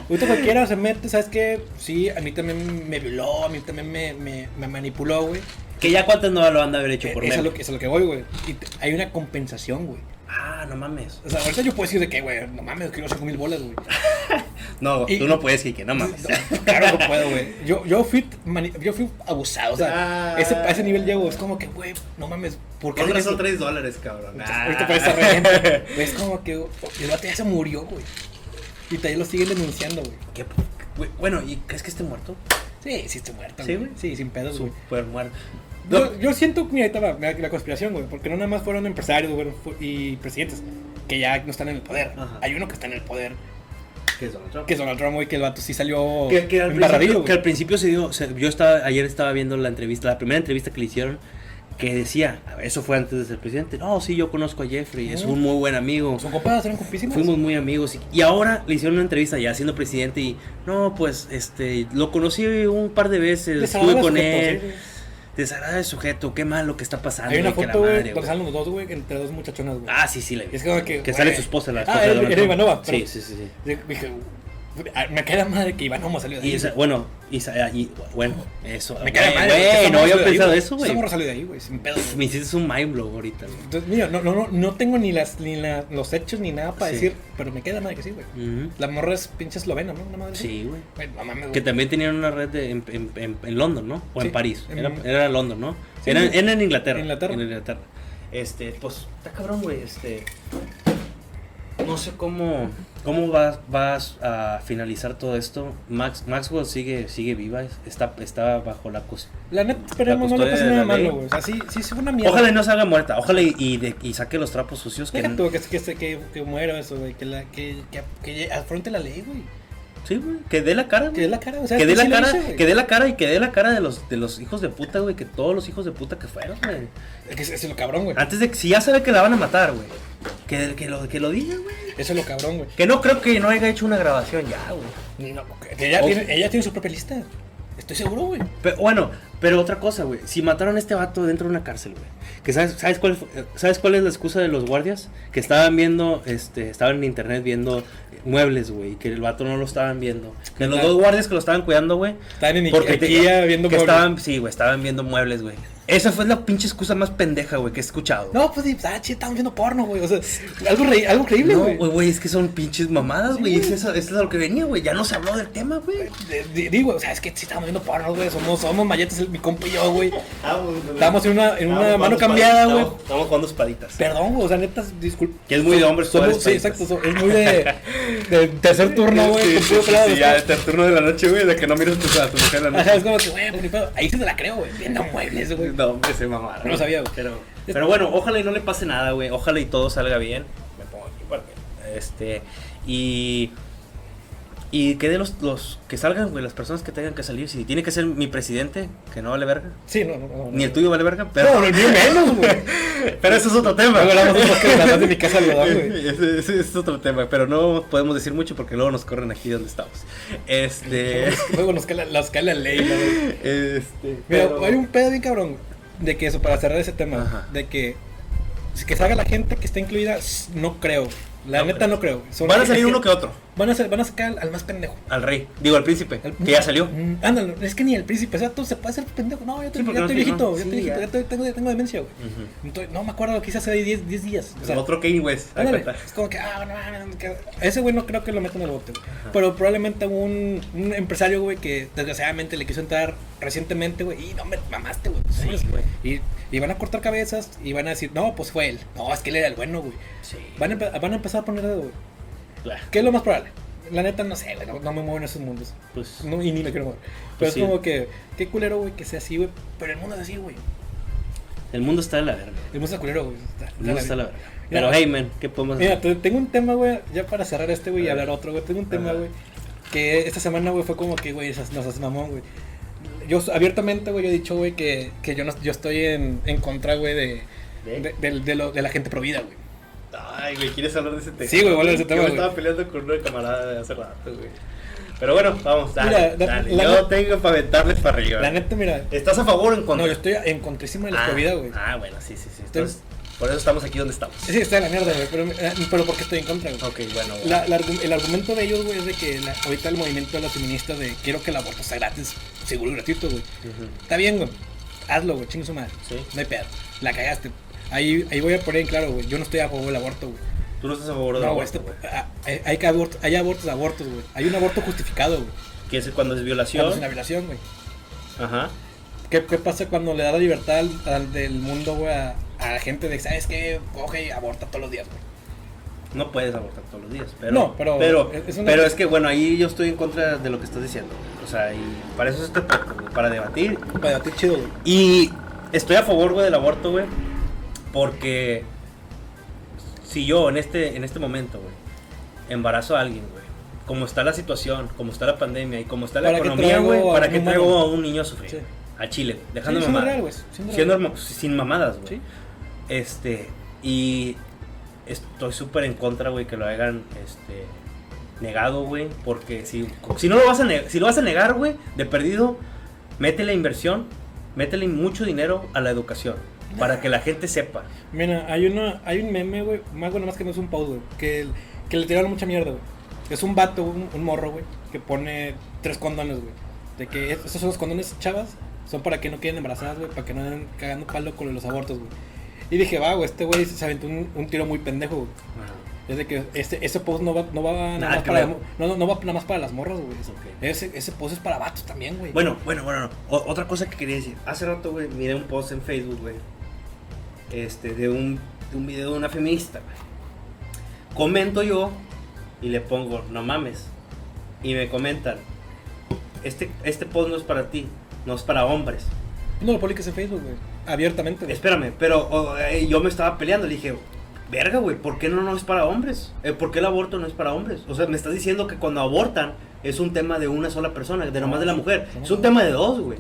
Ahorita cualquiera se mete, ¿sabes qué? Sí, a mí también me violó, a mí también me, me, me manipuló, güey. Que ya cuántas no lo han de haber hecho Eh, por que, eso es lo que voy, güey. Y hay una compensación, güey. Ah, no mames. O sea, ahorita yo puedo decir de que, güey, no mames, quiero 5 mil bolas, güey. No, Y- tú no puedes, que no mames. No, claro que puedo, güey. Yo, yo, fui, yo fui abusado, o sea, Ah. ese, a ese nivel llego. Es como que, güey, no mames, ¿por qué Ahora son eso? 3 dólares, cabrón. Ah. Ahorita parece relleno. Es como que el vato ya se murió, güey. Y todavía lo siguen denunciando, güey. ¿Qué? Bueno, ¿y crees que esté muerto? Sí, sí está muerto, Sí, güey. güey. Sí, sin pedos, güey. Súper muerto. Yo, yo siento, mira, mira, la conspiración, güey, porque no nada más fueron empresarios güey, y presidentes que ya no están en el poder. Ajá. Hay uno que está en el poder, ¿Qué es Donald Trump? que es Donald Trump, güey, que el vato sí salió Que, que al que al principio se dio, se- yo estaba, ayer estaba viendo la entrevista, la primera entrevista que le hicieron, que decía, eso fue antes de ser presidente, no, sí, yo conozco a Jeffrey, es un muy buen amigo, Son compas, eran compísimos. fuimos muy amigos, y, y ahora le hicieron una entrevista ya siendo presidente y, no, pues, este, lo conocí un par de veces, estuve con él, sí, güey. desagradable sujeto, qué mal lo que está pasando, Hay una y que la foto, güey, donde güey. salen los dos, güey, entre dos muchachonas, güey. Ah, sí, sí, la vi. Es como que, Que güey. sale su esposa, la Ah, esposa de era- Donald era Trump. Ivanova, pero- Sí, sí, sí, sí. Dije, ah, me queda madre que Ivanova salió de ahí. Y bueno, y, sa- y- bueno, eso. me queda madre. güey, no había ahí, pensado eso, güey. Morra salió de ahí, güey, sin pedo. Me hiciste un mind blow ahorita, güey. Entonces, mira, no, no, no, no tengo ni las ni la- los hechos ni nada para Sí. decir, pero me queda madre que sí, güey. Ujú. La morra es pinche eslovena, ¿no? Una madre. Sí, güey. Que también tenían una red de, en, en, en, en London, ¿no? O Sí, en París. Era, era London, ¿no? Sí, era, sí. era en Inglaterra. Inglaterra. En Inglaterra. Este, pues, está cabrón, güey. Este. No sé cómo, cómo vas, vas a finalizar todo esto. Max, Maxwell sigue, sigue viva, está, está bajo la cus- La neta, esperemos La no le pase nada malo, güey. O sea, sí, sí, fue una mierda. Ojalá no se haga muerta, ojalá y, y, de- y saque los trapos sucios que... Tú que, que, que, que muera eso, güey. Que, la, que, que, que afronte la ley, güey. Sí, güey, que dé la cara, Que güey. dé la cara, o sea, que dé la cara, que dé la cara y que dé la cara de los de los hijos de puta, güey, que todos los hijos de puta que fueron, güey. Es que es, es lo cabrón, güey. Antes de que si ya sabe que la van a matar, güey. Que, que lo que lo diga, güey. Eso es lo cabrón, güey. Que no creo que no haya hecho una grabación ya, güey. No, que ella, O- tiene, ella tiene su propia lista. Estoy seguro, güey. Pero, bueno, pero otra cosa, güey. Si mataron a este vato dentro de una cárcel, güey. Que sabes, ¿sabes, cuál, fue- ¿Sabes cuál es la excusa de los guardias? Que estaban viendo, este, estaban en internet viendo muebles, güey. Que el vato no lo estaban viendo. Que los dos guardias que lo estaban cuidando, güey. Estaban en Ikea viendo que muebles. estaban, sí, güey, estaban viendo muebles, güey. Esa fue la pinche excusa más pendeja, güey, que he escuchado. No, pues, sí, ah, che, estamos viendo porno, güey. O sea, algo, re- algo creíble, No, güey. güey, güey, es que son pinches mamadas, Sí, güey. güey. es eso, eso es a lo que venía, güey. Ya no se habló del tema, güey. De- Digo, o sea, es que sí estamos viendo porno, güey. Somos, somos malletas, el- mi compa y yo, güey. Estamos en una, en una mano cambiada, güey. Estamos, estamos jugando espaditas. Perdón, güey, o sea, neta, disculpa. Que es muy de hombres Somos, Sí, exacto, so- es muy de, de tercer turno, güey. Sí, sí, puro sí, sí, ya, este turno de la noche, güey, de que no miras a tu, a tu mujer en la Ajá, noche. es como que, güey, pues, ahí sí te la creo, güey. Viendo muebles, güey. No, hombre, se mamaron. No lo sabía, güey. Pero, pero bueno, ojalá y no le pase nada, güey. Ojalá y todo salga bien. Me pongo aquí para Este. Y. Y que de los, los que salgan, güey, las personas que tengan que salir. Si tiene que ser mi presidente, que no vale verga. Sí, no, no, no. Ni el tuyo vale verga, pero. No, mío menos, güey. pero eso es otro tema. Hablamos de de mi casa güey. Ese, ese es otro tema, pero no podemos decir mucho porque luego nos corren aquí donde estamos. Este. Luego nos cae la, ley, güey. este. Mira, pero- hay un pedo bien cabrón de que eso, para cerrar ese tema, Ajá. de que que salga la gente que está incluida, no creo. La No neta no creo. Son- Van a salir uno que otro. Van a, ser- van a sacar al, al más pendejo. Al rey. Digo, al príncipe. Al- que ya salió. Mm, Ándale, es que ni el príncipe, o sea, tú se puede hacer pendejo. No, ya, estoy- Sí, ya estoy viejito, no, ya estoy viejito, ya. tengo, tengo demencia, güey. Entonces, no me acuerdo hice hace 10 10 días. O sea, otro Kanye West. Ándale, es como que, ah, no, no, que- ese güey no creo que lo metan el bote, güey. Pero probablemente un, un empresario, güey, que desgraciadamente le quiso entrar recientemente, güey, y no me mamaste, güey. Pues, güey. Y, y van a cortar cabezas y van a decir, no, pues fue él. No, es que él era el bueno, güey. Sí. Van a, van a empezar a poner dedo, güey. Claro. ¿Qué es lo más probable? La neta, no sé, güey, no, no me muevo en esos mundos. Pues. No, y ni me quiero mover. Pero Pues es sí. como que, qué culero, güey, que sea así, güey. Pero el mundo es así, güey. El mundo está de la verga. El mundo está culero, güey. Está- El mundo está de la verga. Mira, Pero, hey, man, ¿qué podemos Mira, hacer? te- tengo un tema, güey, ya para cerrar este, güey, y hablar otro, güey. Tengo un tema, güey, que esta semana, güey, fue como que, güey, nos hace mamón, güey. Yo abiertamente, güey, yo he dicho, güey, que, que yo, no, yo estoy en, en contra, güey, de, ¿De? de, de- de lo- de la gente provida, güey. Ay, güey, ¿quieres hablar de ese tema? Sí, güey, de ese Yo tema, me güey. estaba peleando con una camarada de hace rato, güey. Pero bueno, vamos, dale, Mira, dale. la Yo net- tengo para aventarles para arriba. La neta, mira, ¿Estás a favor o en contra? no, yo estoy en contrísima de la ah, provida, güey. Ah, bueno, sí, sí, sí. Entonces, por eso estamos aquí donde estamos. Sí, está de la mierda, güey, pero, eh, pero ¿por qué estoy en contra, güey? Ok, bueno. bueno. La- la el argumento de ellos, güey, es de que la- ahorita el movimiento de los feministas de quiero que el aborto sea gratis, seguro y gratuito, güey. Está bien, güey. Hazlo, güey, chingue su madre. Sí. No hay pedo. La cagaste. Ahí, ahí voy a poner en claro, güey. Yo no estoy a favor del aborto, güey. Tú no estás a favor del No, aborto, este- güey. ah, hay, hay que aborto, hay abortos, abortos, güey. Hay un aborto justificado, güey. Que es cuando es Cuando violación. es una violación, güey. Ajá. ¿Qué, ¿Qué pasa cuando le da la libertad al, al del mundo, güey, a, a la gente de, ¿sabes qué? Coge y aborta todos los días, güey. No puedes abortar todos los días, pero No, pero pero, es- es una- pero es que bueno, ahí yo estoy en contra de lo que estás diciendo. güey. O sea, y para eso es este podcast, güey, para debatir Para debatir chido, güey. y estoy a favor, güey, del aborto, güey, porque si yo en este en este momento, güey, embarazo a alguien, güey, como está la situación, como está la pandemia y como está la ¿Para qué economía, güey, para humano? traigo a un niño a sufrir. Sí. A Chile, dejando Sí, mamá. real. Siendo real. hermo- sin mamadas, güey. Sí. Este, y estoy súper en contra, güey, que lo hagan este negado, güey, porque si, si no lo vas a negar, si lo vas a negar, güey, de perdido, métele inversión, métele mucho dinero a la educación para que la gente sepa. Mira, hay, una, hay un meme, güey, más bueno, más que no es un post, güey, que, que le tiraron mucha mierda, güey. Es un vato, un, un morro, güey, que pone tres condones, güey. De que es- esos son los condones chavas, son para que no queden embarazadas, güey, para que no anden cagando palo con los abortos, güey. Y dije, va, güey, este güey se aventó un, un tiro muy pendejo, güey. Es de que este, ese post no va, no va nada Nada más para, no, no, no va nada más para las morras, güey. Ok. Ese, ese post es para vatos también, güey. Bueno, bueno, bueno, o- otra cosa que quería decir. Hace rato, güey, miré un post en Facebook, güey. Este, de un, de un video de una feminista. Comento yo y le pongo, no mames. Y me comentan, este, este post no es para ti, no es para hombres. No lo publiques en Facebook, güey. Abiertamente, güey. Espérame, pero eh, yo me estaba peleando, le dije, verga, güey, ¿por qué no, no es para hombres? Eh, ¿Por qué el aborto no es para hombres? O sea, me estás diciendo que cuando abortan es un tema de una sola persona, de nomás de la mujer. Es un tema de dos, güey.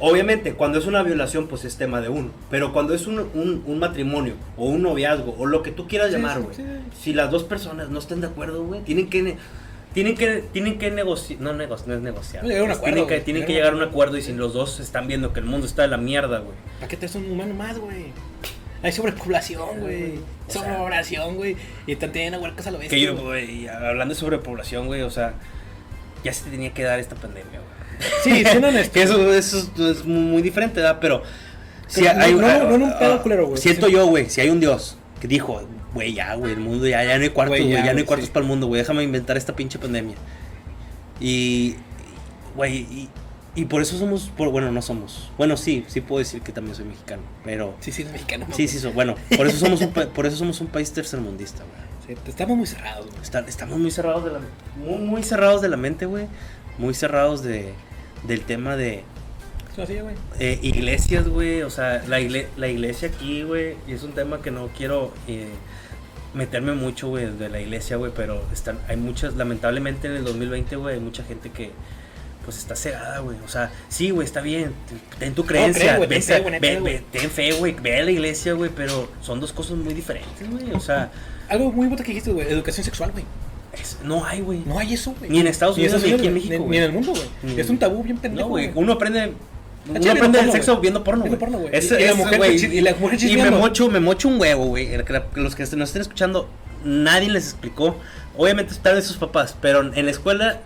Obviamente, cuando es una violación, pues es tema de uno. Pero cuando es un, un- un matrimonio o un noviazgo o lo que tú quieras Sí, llamar, güey. sí. Si las dos personas no están de acuerdo, güey, tienen que... ne- Tienen que, tienen que negociar, no, nego- no es negociar. No, acuerdo, tienen que, tienen que llegar a un acuerdo y si los dos están viendo que el mundo está de la mierda, güey. ¿Para qué te es un humano más, güey? Hay sobrepoblación, güey. Sobrepoblación, güey. Y están teniendo huercas a la vez. Que yo, güey, hablando de sobrepoblación, güey, o sea, ya se te tenía que dar esta pandemia, güey. Sí, siendo honesto. que eso, eso es, muy, diferente, ¿verdad? Pero Si No, hay, no, ah, no en un pedo culero, güey. Siento Sí. yo, güey, si hay un Dios que dijo, güey, ya, güey, el mundo ya, ya no hay cuartos, Güey, ya, ya, no hay cuartos sí. para el mundo, güey, déjame inventar esta pinche pandemia. Y, güey, y, y por eso somos, por, bueno, no somos. Bueno, sí, sí puedo decir que también soy mexicano, pero Sí, sí, es mexicano. sí, sí, so- bueno, por eso somos un, por eso somos un país tercermundista, güey. Sí, estamos muy cerrados, güey. Está- estamos muy cerrados de la muy, muy cerrados de la mente, güey. Muy cerrados de del tema de eh, iglesias, güey. O sea, la, igle- la iglesia aquí, güey. Y es un tema que no quiero eh, meterme mucho, güey, de la iglesia, güey. Pero están, hay muchas, lamentablemente en el 2020, güey, hay mucha gente que pues está cegada, güey. O sea, sí, güey, está bien. Ten tu creencia. ten fe, güey, ve- fe, güey. Ve a la iglesia, güey. Pero son dos cosas muy diferentes, güey. O sea, Algo muy bueno que dijiste, güey. Educación sexual, güey. Es- no hay, güey. No hay eso, güey. Ni en Estados Unidos, ni aquí en. México, Ni, en el mundo, güey. Es un tabú bien pendejo, No, güey. Uno aprende. Uno aprende porno, el sexo güey. viendo porno, güey. porno, güey. Ese- Y la mujer güey, y la mujer Y me mocho, me mocho un huevo, güey. Los que nos estén escuchando, nadie les explicó. Obviamente están de sus papás, pero en la escuela,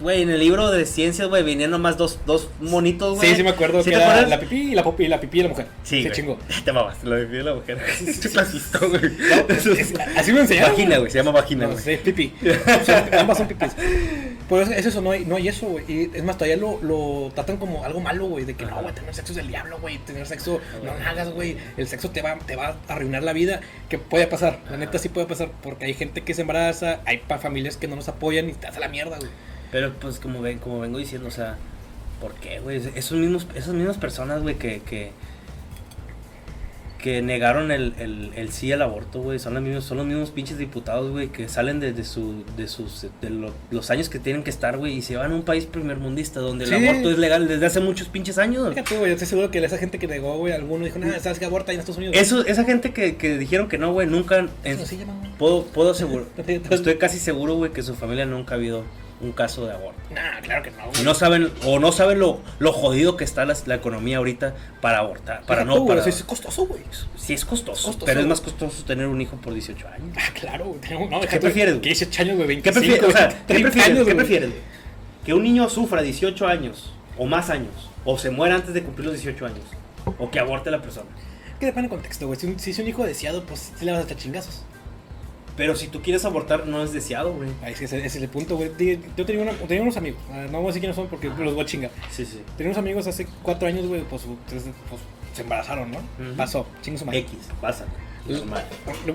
güey, en el libro de ciencias, güey, venían nomás dos, dos monitos, güey. Sí, sí me acuerdo ¿Sí que era acuerdas? la pipí y la, popi- y la pipí de la mujer. Sí, Se chingó. Te mamas, lo de la mujer. Es clasista, güey. Es- así me enseñaron. Vagina, güey, se llama vagina, No, sí, pipí. Ambas son pipís. Por eso es eso, no hay, no hay eso, güey. Y es más, todavía lo, lo tratan como algo malo, güey. De que no, güey, tener sexo es del diablo, güey. Tener sexo, no lo hagas, güey. El sexo te va, te va a arruinar la vida. Que puede pasar, la neta sí puede pasar. Porque hay gente que se embaraza, hay pa- familias que no nos apoyan y te hace la mierda, güey. Pero pues como ven, como vengo diciendo, o sea, ¿por qué, güey? Esos mismos, esas mismas personas, güey, que, que, que negaron el, el, el sí al aborto, güey, son los mismos, son los mismos pinches diputados, güey, que salen de, de su, de sus, de lo- los años que tienen que estar, güey, y se van a un país primermundista donde Sí. el aborto es legal desde hace muchos pinches años. Fíjate, güey, yo estoy seguro que esa gente que negó, güey, alguno dijo, nada, ¿sabes qué aborta ahí en Estados Unidos? Eso, esa gente que, que dijeron que no, güey, nunca, en- sí puedo, puedo asegurar, estoy casi seguro, güey, que su familia nunca ha habido un caso de aborto. Nah, claro que no, güey. no saben, o no saben lo, lo jodido que está la, la economía ahorita para abortar. Para Fíjate, no, güey, para. eso es costoso, güey. Sí, es costoso, costoso, Pero es güey. más costoso tener un hijo por 18 años. Ah, claro, güey. No, ¿Qué prefieres, güey? 18 años, güey, ¿Qué 25, prefieres? O sea, güey, ¿qué 30 prefieres? ¿Qué güey. prefieres, güey? Que un niño sufra 18 años o más años, o se muera antes de cumplir los 18 años, o que aborte la persona. Que depende del contexto, güey. Si, si es un hijo deseado, pues sí le vas a echar chingazos. Pero si tú quieres abortar, no es deseado, güey. Ahí ese, ese es el punto, güey. Yo tenía, una- tenía unos amigos, ah, no voy a decir quiénes son porque los voy a chingar. Sí, sí. Tenía unos amigos hace cuatro años, güey, pues, pues, pues, se embarazaron, ¿no? Pasó, chingo su madre. X, pasa.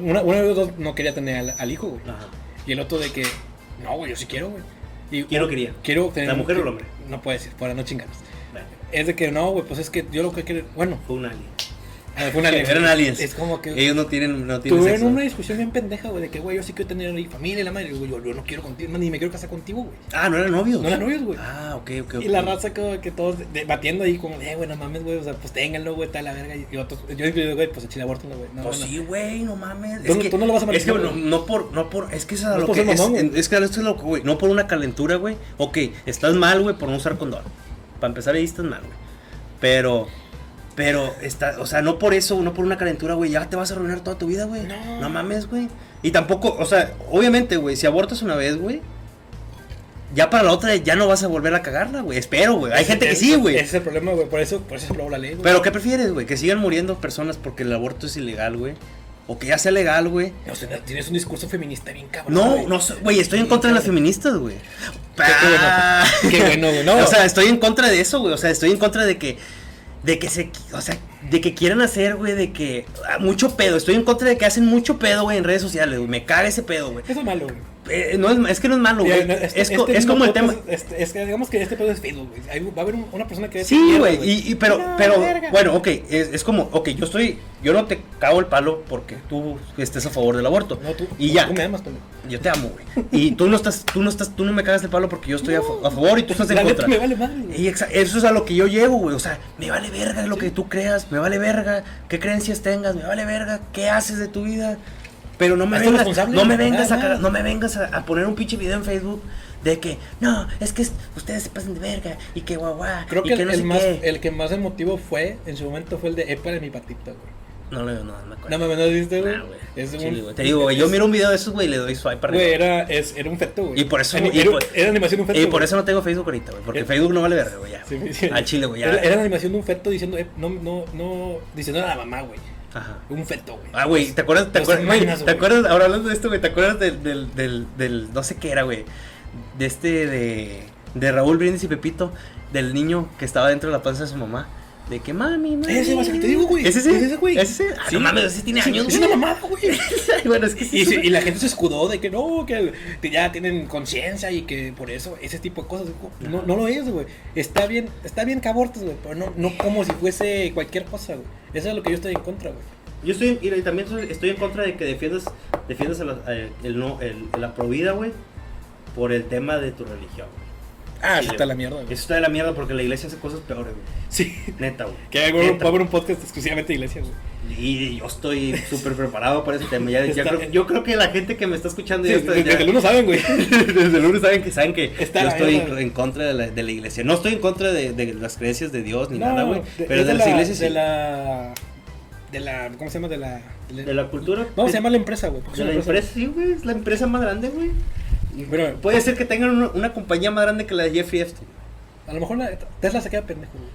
Una, uno de los dos no quería tener al, al hijo, güey. Ajá. Y el otro de que, no, güey, yo sí quiero, güey. Y- ¿Quién no quería? Quiero tener ¿La mujer o el hombre? No puede decir, para no chingarnos. Bueno, Es de que no, güey, pues es que yo lo que quiero. Bueno, fue un alien. Ah, fue Eran aliens. Es como que. Ellos no tienen, no tienen Tuvieron sexo. una discusión bien pendeja, güey, de que, güey, yo sí quiero tener familia y la madre. Y güey, yo, yo no quiero contigo, ni me quiero casar contigo, güey. Ah, no eran novios. No eran novios, güey. Ah, ok, ok, ok. Y la raza como que todos debatiendo ahí como, eh, güey, no mames, güey, o sea, pues ténganlo, güey, está la verga. Y otros, yo digo, güey, pues chile aborto, güey. No, Pues no. sí, güey, no mames. Tú no- tú no lo vas a Es que manejar, no, güey. no por, no por, es que es a lo es que es, es que esto es lo que, güey, no por una calentura, güey. Ok, estás mal, güey, por no usar condón. Para empezar ahí estás mal, güey. Pero, pero, está, o sea, no por eso, no por una calentura, güey, ya te vas a arruinar toda tu vida, güey. No. No mames, güey. Y tampoco, o sea, obviamente, güey, si abortas una vez, güey, ya para la otra ya no vas a volver a cagarla, güey. Espero, güey. Hay gente que sí, güey. Ese es el problema, güey, por eso, por eso la ley, güey. Pero ¿qué prefieres, güey? Que sigan muriendo personas porque el aborto es ilegal, güey. O que ya sea legal, güey. O sea, tienes un discurso feminista bien cabrón. No, güey. no, güey, estoy en contra de las feministas, güey. Qué- qué bueno. Ah. Qué bueno, güey, no. O sea, estoy en contra de eso, güey. O sea, estoy en contra de que, de que se, o sea, de que quieran hacer, güey, de que, ah, mucho pedo. Estoy en contra de que hacen mucho pedo, güey, en redes sociales, güey. Me caga ese pedo, güey. Eso es malo, güey. Eh, no es, es que no es malo, güey. Este- es, este es como el tema. este- es que digamos que este pedo es Facebook, güey. Va a haber un- una persona que... Sí, güey, y, y- pero, No, pero, bueno, ok, es, como, ok, yo estoy, yo no te cago el palo porque tú estés a favor del aborto. No, tú, y tú- ya, Tú me amas, pendejo. yo te amo, güey. Y tú no estás, tú no estás, tú no me cagas el palo porque yo estoy a, fa- a favor y tú estás en contra. me vale madre. Y eso es a lo que yo llego, güey. O sea, me vale verga lo que tú creas, me vale verga qué creencias tengas, me vale verga qué haces de tu vida. Pero no me vengas, no me vengas, a, nada. no me vengas a, a poner un pinche video en Facebook de que, no, es que es- ustedes se pasan de verga y que guau guau, Creo y que, que el, no el sé más, qué. el que más emotivo fue, en su momento, fue el de Epa de mi patita, güey. No, no, no, no me acuerdo. No mames, ¿no viste, güey? Nah. Es un- Chile. Te digo, güey, yo miro un video de esos, güey, y le doy swipe para Güey, era, es, era un feto, güey. Y por eso- Ani- y era, por- era animación de un feto. Y por güey. eso no tengo Facebook ahorita, güey, porque Eh, Facebook no vale verga, güey, ya. Sí, sí. Al chile, güey, ya. Era, era la animación de un feto diciendo, eh, no, no, no, diciendo a la mamá, güey. Ajá. Un feto, güey. Ah, güey, ¿te acuerdas? ¿Te acuerdas, imaginas, ¿te acuerdas? Ahora hablando de esto, güey, ¿te acuerdas del, del, del, del, no sé qué era, güey? De este, de, de Raúl Brindis y Pepito, del niño que estaba dentro de la panza de su mamá. De que mami, mami. Ese es el que te digo, güey. ¿Es ese? Es ese, güey. ¿Es ese? Ah, Sí. no mames, ese tiene Sí, años, Es güey. una mamada, güey. Ay, bueno, es que sí. Y, es se- una- y la gente se escudó de que no, que, ya tienen conciencia y que por eso ese tipo de cosas. No, no lo es, güey. Está bien, está bien que abortes, güey, pero no, no como si fuese cualquier cosa, güey. Eso es lo que yo estoy en contra, güey. Yo estoy, y también estoy en contra de que defiendas, defiendas a la, a el, no, el, la provida, güey, por el tema de tu religión, güey. Ah, eso está güey. la mierda, güey. Eso está de la mierda porque la iglesia hace cosas peores, güey. Sí. Neta, güey. Que va a haber un- podcast exclusivamente de iglesias, güey. Y yo estoy súper preparado para ese tema. Ya, ya creo, yo creo que la gente que me está escuchando Sí, ya está. desde ya- el uno saben, güey. desde el lunes saben que saben que Está yo la estoy en, en contra de la, de la iglesia. No estoy en contra de, de las creencias de Dios ni nada, güey. de- Pero de, las la, iglesias de la de la ¿cómo se llama? de la De la cultura. Vamos a llamar la empresa, güey. De la empresa, sí, güey. Es la empresa más grande, güey. Y Puede ser que tengan una, una compañía más grande que la de Jeffrey Epstein. A lo mejor la, Tesla se queda pendejo, güey.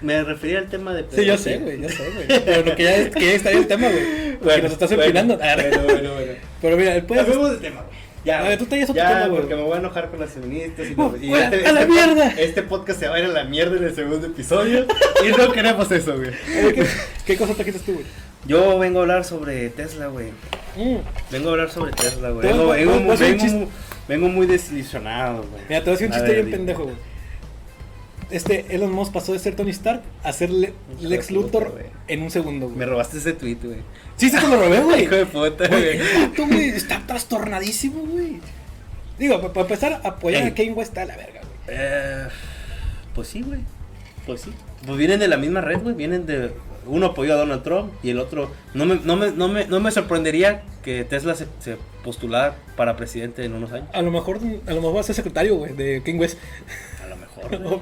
Me refería al tema de. Sí, yo sé, güey, yo sé, güey. Pero lo que ya, es, que ya está ahí el tema, güey. Porque nos estás empinando. Bueno, bueno, bueno. Pero mira, él puede. Del tema, güey. Ya, A ver, tú traías otro ya, tema, güey. porque me voy a enojar con las feministas y, Oh, no- y fuera, este, a la este mierda. este podcast se va a ir a la mierda en el segundo episodio y no queremos eso, güey. ¿qué, ¿Qué cosa trajiste tú, güey? Yo vengo a hablar sobre Tesla, güey. Mm. Vengo a hablar sobre Tesla, güey. Vengo, muy- hacer vengo, vengo desilusionado, güey. Mira, te voy a decir un chiste bien pendejo, güey. Este Elon Musk pasó de ser Tony Stark a ser Le- Lex Luthor en un segundo, Me güey. robaste ese tweet, güey. Sí, sí, te lo robé, güey. Hijo de puta, Güey, vato, güey, está trastornadísimo, güey. Digo, para empezar a apoyar Ey. a Kanye West está a la verga, güey. Eh, pues sí, güey. Pues sí. Pues vienen de la misma red, güey. Vienen de. Uno apoyó a Donald Trump y el otro. No me, no me, no me, no me sorprendería que Tesla se, se postulara para presidente en unos años. A lo mejor, a lo mejor va a ser secretario, güey, de Kanye West. A lo mejor.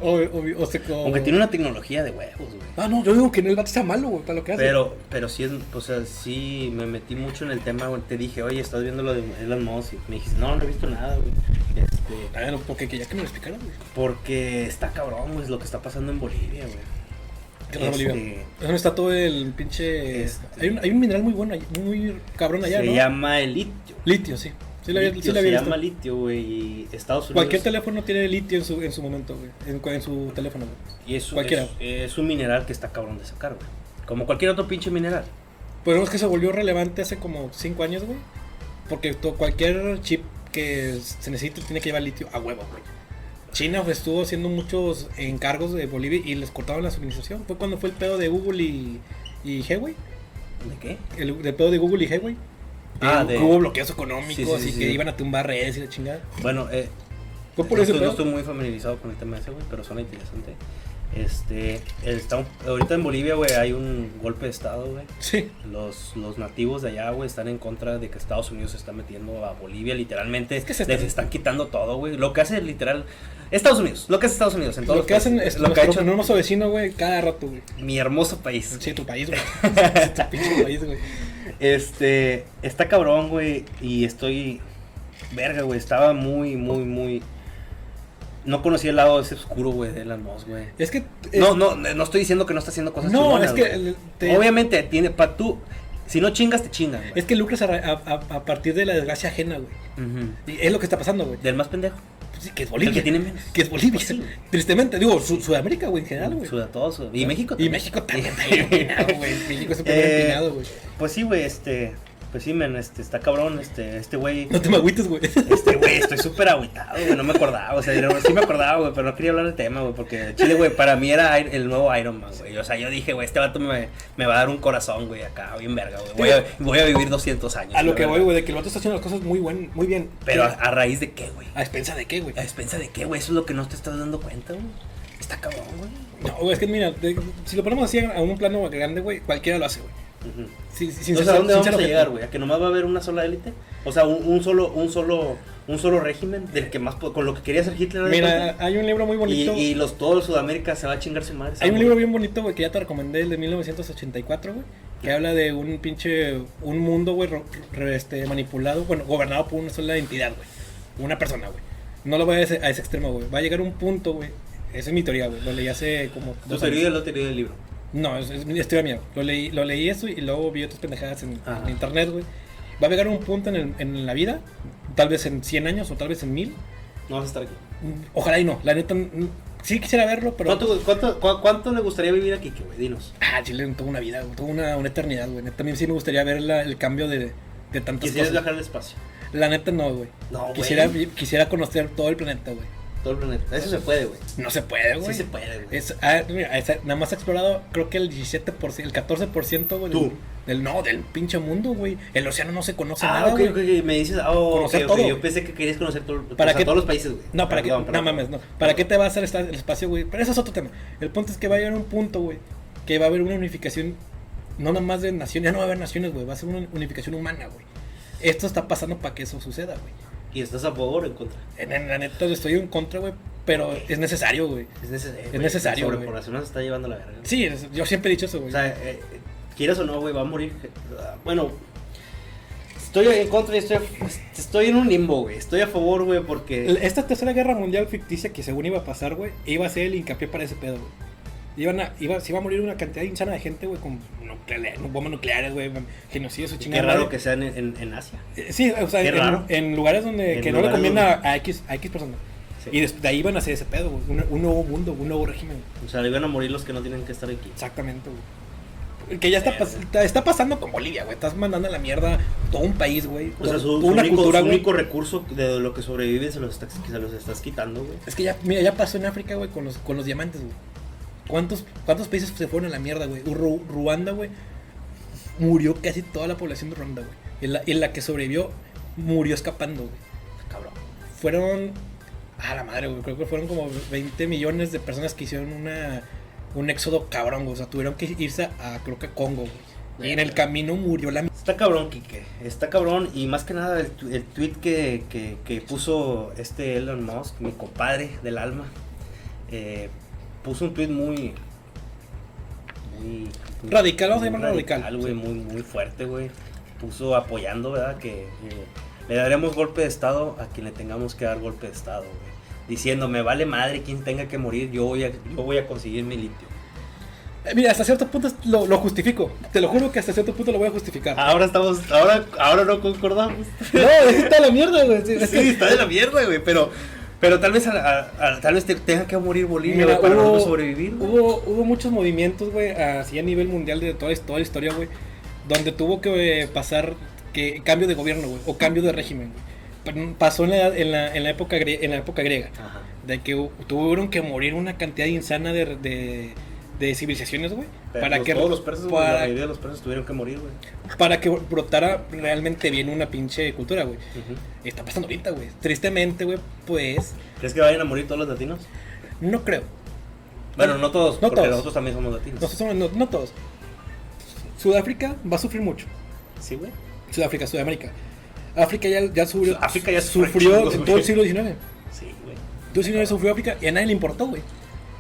O, o, se- Aunque tiene una tecnología de huevos, güey. Ah, no, yo digo que no el vato sea malo, güey, para lo que hace. Pero, pero sí, es, o sea, sí me metí mucho en el tema, güey. Te dije, oye, ¿estás viendo lo de Elon Musk? Y me dijiste, no, no he visto nada, güey. Este, Ah, no, porque que ya que me lo explicaron, güey. porque está cabrón, güey, lo que está pasando en Bolivia, güey. ¿Qué pasa, Este? Es donde está todo el pinche. Este- Hay, un, hay un mineral muy bueno, muy cabrón allá, se ¿no? llama el litio. Litio, sí. Sí, lo había, Litio, sí lo había se visto. llama litio, güey, Estados Unidos. Cualquier teléfono tiene litio en su, en su momento, güey. En, en su teléfono, güey. Y es, un- cualquiera. es, es un mineral que está cabrón de sacar, güey. Como cualquier otro pinche mineral. Pero vemos que se volvió relevante hace como 5 años, güey. Porque to- cualquier chip que se necesite tiene que llevar litio a huevo, güey. China pues, estuvo haciendo muchos encargos de Bolivia y les cortaban la suministración. Fue cuando fue el pedo de Google y, y Huawei. ¿De qué? El, el pedo de Google y Huawei. Ah, de- Hubo bloqueos económicos Sí, sí, y sí, que iban a tumbar redes y la chingada. Bueno, eh, Fue por estoy, no estoy muy familiarizado con el tema ese, güey, pero suena interesante. Este, está un- ahorita en Bolivia, güey, hay un golpe de estado, güey. Sí. Los, los nativos de allá, güey, están en contra de que Estados Unidos se está metiendo a Bolivia, literalmente. Es que se les está- están quitando todo, güey. Lo que hace literal. Estados Unidos, lo que hace Estados Unidos en todos Lo que hacen es lo que ha hecho hermoso vecino, güey, cada rato, güey. mi hermoso país. Sí, tu país, güey. Es tu pinche país, güey. Este, está cabrón, güey, y estoy, verga, güey, estaba muy, muy, muy, no conocía el lado ese oscuro, güey, de Elon Musk, güey. Es que. es- No, no, no estoy diciendo que no está haciendo cosas No, es que te- Obviamente, tiene, pa' tú, si no chingas, te chingan, güey. Es que lucras a, a- a- a partir de la desgracia ajena, güey. Y es lo que está pasando, güey. Del más pendejo. Pues sí, que es El Bolivia. que tiene menos. Que es Bolivia. Pues sí. Tristemente, digo, Su- Sudamérica, güey, en general, güey. Todo, suda- Y México Y también. México también güey. México siempre bien Eh, empinado, güey. Pues sí, güey, este, pues sí, men, este, está cabrón, este, este güey. No te me agüites, güey. Este, güey, estoy súper agüitado, güey, no me acordaba, o sea, no, sí me acordaba, güey, pero no quería hablar del tema, güey, porque Chile, güey, para mí era el nuevo Iron Man, güey, o sea, yo dije, güey, este vato me, me va a dar un corazón, güey, acá, bien verga, güey, voy a, voy a vivir 200 años. A lo que voy, güey, de que el vato está haciendo las cosas muy, buen, muy bien. Pero a, raíz de qué, güey, ¿A expensa de qué, güey? a despensa de qué, güey, eso es lo que no te estás dando cuenta, güey, está cabrón, güey. No, güey, es que mira, de- si lo ponemos así a un plano grande, güey, cualquiera lo hace, güey. Sin ser- sea, ¿a dónde sin vamos a llegar, güey? ¿A que nomás va a haber una sola élite? O sea, un, un solo, un solo, un solo régimen del que más, con lo que quería hacer Hitler. ¿haz de Mira, hay un libro muy y, bonito. y los, todo Sudamérica se va a chingar su madre. Hay un libro bien bonito, güey, que ya te recomendé, el de 1984, güey. que habla de un pinche, un mundo, güey, este, manipulado, bueno, gobernado por una sola entidad, güey. Una persona, güey. No lo voy a a ese extremo, güey. Va a llegar un punto, güey. Esa es mi teoría, güey. Lo leí hace como ¿Tu teoría o la teoría del libro? No, es, es mi teoría mía. Lo leí, lo leí eso y luego vi otras pendejadas en, internet, güey. Va a llegar un punto en, el- en la vida, tal vez en 100 años o tal vez en 1000. No vas a estar aquí. Ojalá y no. La neta, mm, sí quisiera verlo, pero... ¿Cuánto, cuánto, cu- cuánto le gustaría vivir aquí, güey? Dinos. Ah, Chile, toda una vida, güey, toda una, una eternidad, güey. También sí me gustaría ver la- el cambio de, de tantas ¿Quisieras cosas. viajar al espacio? La neta no, güey. No, güey. Quisiera, vi- quisiera conocer todo el planeta, güey. Todo el planeta. Eso se puede, güey. No se puede, güey. Sí se puede, güey. Es, ah, mira, es- nada más ha explorado, creo que el 17%, el 14%, güey. Tú. Del, no, del pinche mundo, güey. El océano no se conoce Ah, nada, güey. ok, ok. Me dices, oh, Conocer todo, Yo pensé que querías conocer todo, ¿Para sea, qué? todos los países, güey. No, ¿para perdón. No mames, no. ¿Para qué te va a hacer el espacio, güey? Pero eso es otro tema. El punto es que va a llegar un punto, güey, que va a haber una unificación, no nada más de naciones, ya no va a haber naciones, güey, va a ser una unificación humana, güey. Esto está pasando para que eso suceda, güey. ¿Y estás a favor o en contra? En, en la neta estoy en contra, güey, pero es necesario, güey. Es necesario. Es necesario, La sobrepoblación nos está llevando la verga. Sí, es- yo siempre he dicho eso, O güey. sea, eh, eh, quieras o no, güey, va a morir. Ah, Bueno, estoy en contra y estoy, estoy en un limbo, güey. Estoy a favor, güey, porque. Esta tercera guerra mundial ficticia que según iba a pasar, güey, iba a ser el hincapié para ese pedo, güey. Iban a, iba, se iba a morir una cantidad insana de gente, güey, con nucleares, bombas nucleares, güey, genocidio, su Qué chingada. raro que sean en, en, en Asia. Eh, Sí, o sea, Qué en, lugares donde que no le lugares conviene donde- a, X, a X personas. Sí. Y de ahí van a hacer ese pedo, güey. Un, un nuevo mundo, un nuevo régimen. O sea, iban a morir los que no tienen que estar aquí. Exactamente, güey. Que ya está, está, está pasando con Bolivia, güey. Estás mandando a la mierda todo un país, güey. O sea, su, una único, cultura, su único recurso de lo que sobrevive se los, estás, se los estás quitando, güey. Es que ya, mira, ya pasó en África, güey, con los, con los diamantes, güey. ¿Cuántos, ¿Cuántos países se fueron a la mierda, güey? Ru- Ruanda, güey, murió casi toda la población de Ruanda, güey. Y la, que sobrevivió murió escapando, güey. Cabrón. Fueron. A la madre, güey. Creo que fueron como 20 millones de personas que hicieron una, un éxodo cabrón, güey. O sea, tuvieron que irse a, creo que Congo, güey. Y en el camino murió la. Está cabrón, Kike. Está cabrón. Y más que nada, el, tu- el tweet que, que, que puso este Elon Musk, mi compadre del alma, eh, puso un tweet muy. Muy. muy- Radical, vamos a llamarlo radical. güey. Muy, muy fuerte, güey. Puso apoyando, ¿verdad? Que eh, le daremos golpe de estado a quien le tengamos que dar golpe de estado, güey. Diciendo, me vale madre quien tenga que morir, yo voy a, yo voy a conseguir mi litio. Eh, Mira, hasta cierto punto lo, lo justifico. Te lo juro que hasta cierto punto lo voy a justificar. Ahora estamos, ahora, ahora no concordamos. No, está la mierda, güey. Sí, está de la mierda, güey, pero, pero tal vez, a- a- a- tal vez te tenga que morir Bolivia Mira, para hubo- sobrevivir. güey. Hubo, hubo muchos movimientos, güey, así a nivel mundial de toda, toda la historia, güey, donde tuvo que eh, pasar que cambio de gobierno, güey, o cambio de régimen, güey. Pa- Pasó en la, edad- en la, en la, época, en la época griega, Ajá. de que tuvieron que morir una cantidad insana de, de, de civilizaciones, güey, para los- que, todos los persas, güey, la para, mayoría de los persas tuvieron que morir, güey. para que brotara realmente bien una pinche cultura, güey. Está pasando ahorita, güey. Tristemente, güey, pues, ¿Crees que vayan a morir todos los latinos? no creo. Bueno, no todos, No porque todos. nosotros también somos latinos. Nosotros somos- no, no todos. Sudáfrica va a sufrir mucho. Sí, güey. Sudáfrica, Sudamérica. África ya, ya sufrió, África ya sufrió chingos, en todo el siglo XIX. Sí, güey. Todo el siglo XIX sufrió África y a nadie le importó, güey.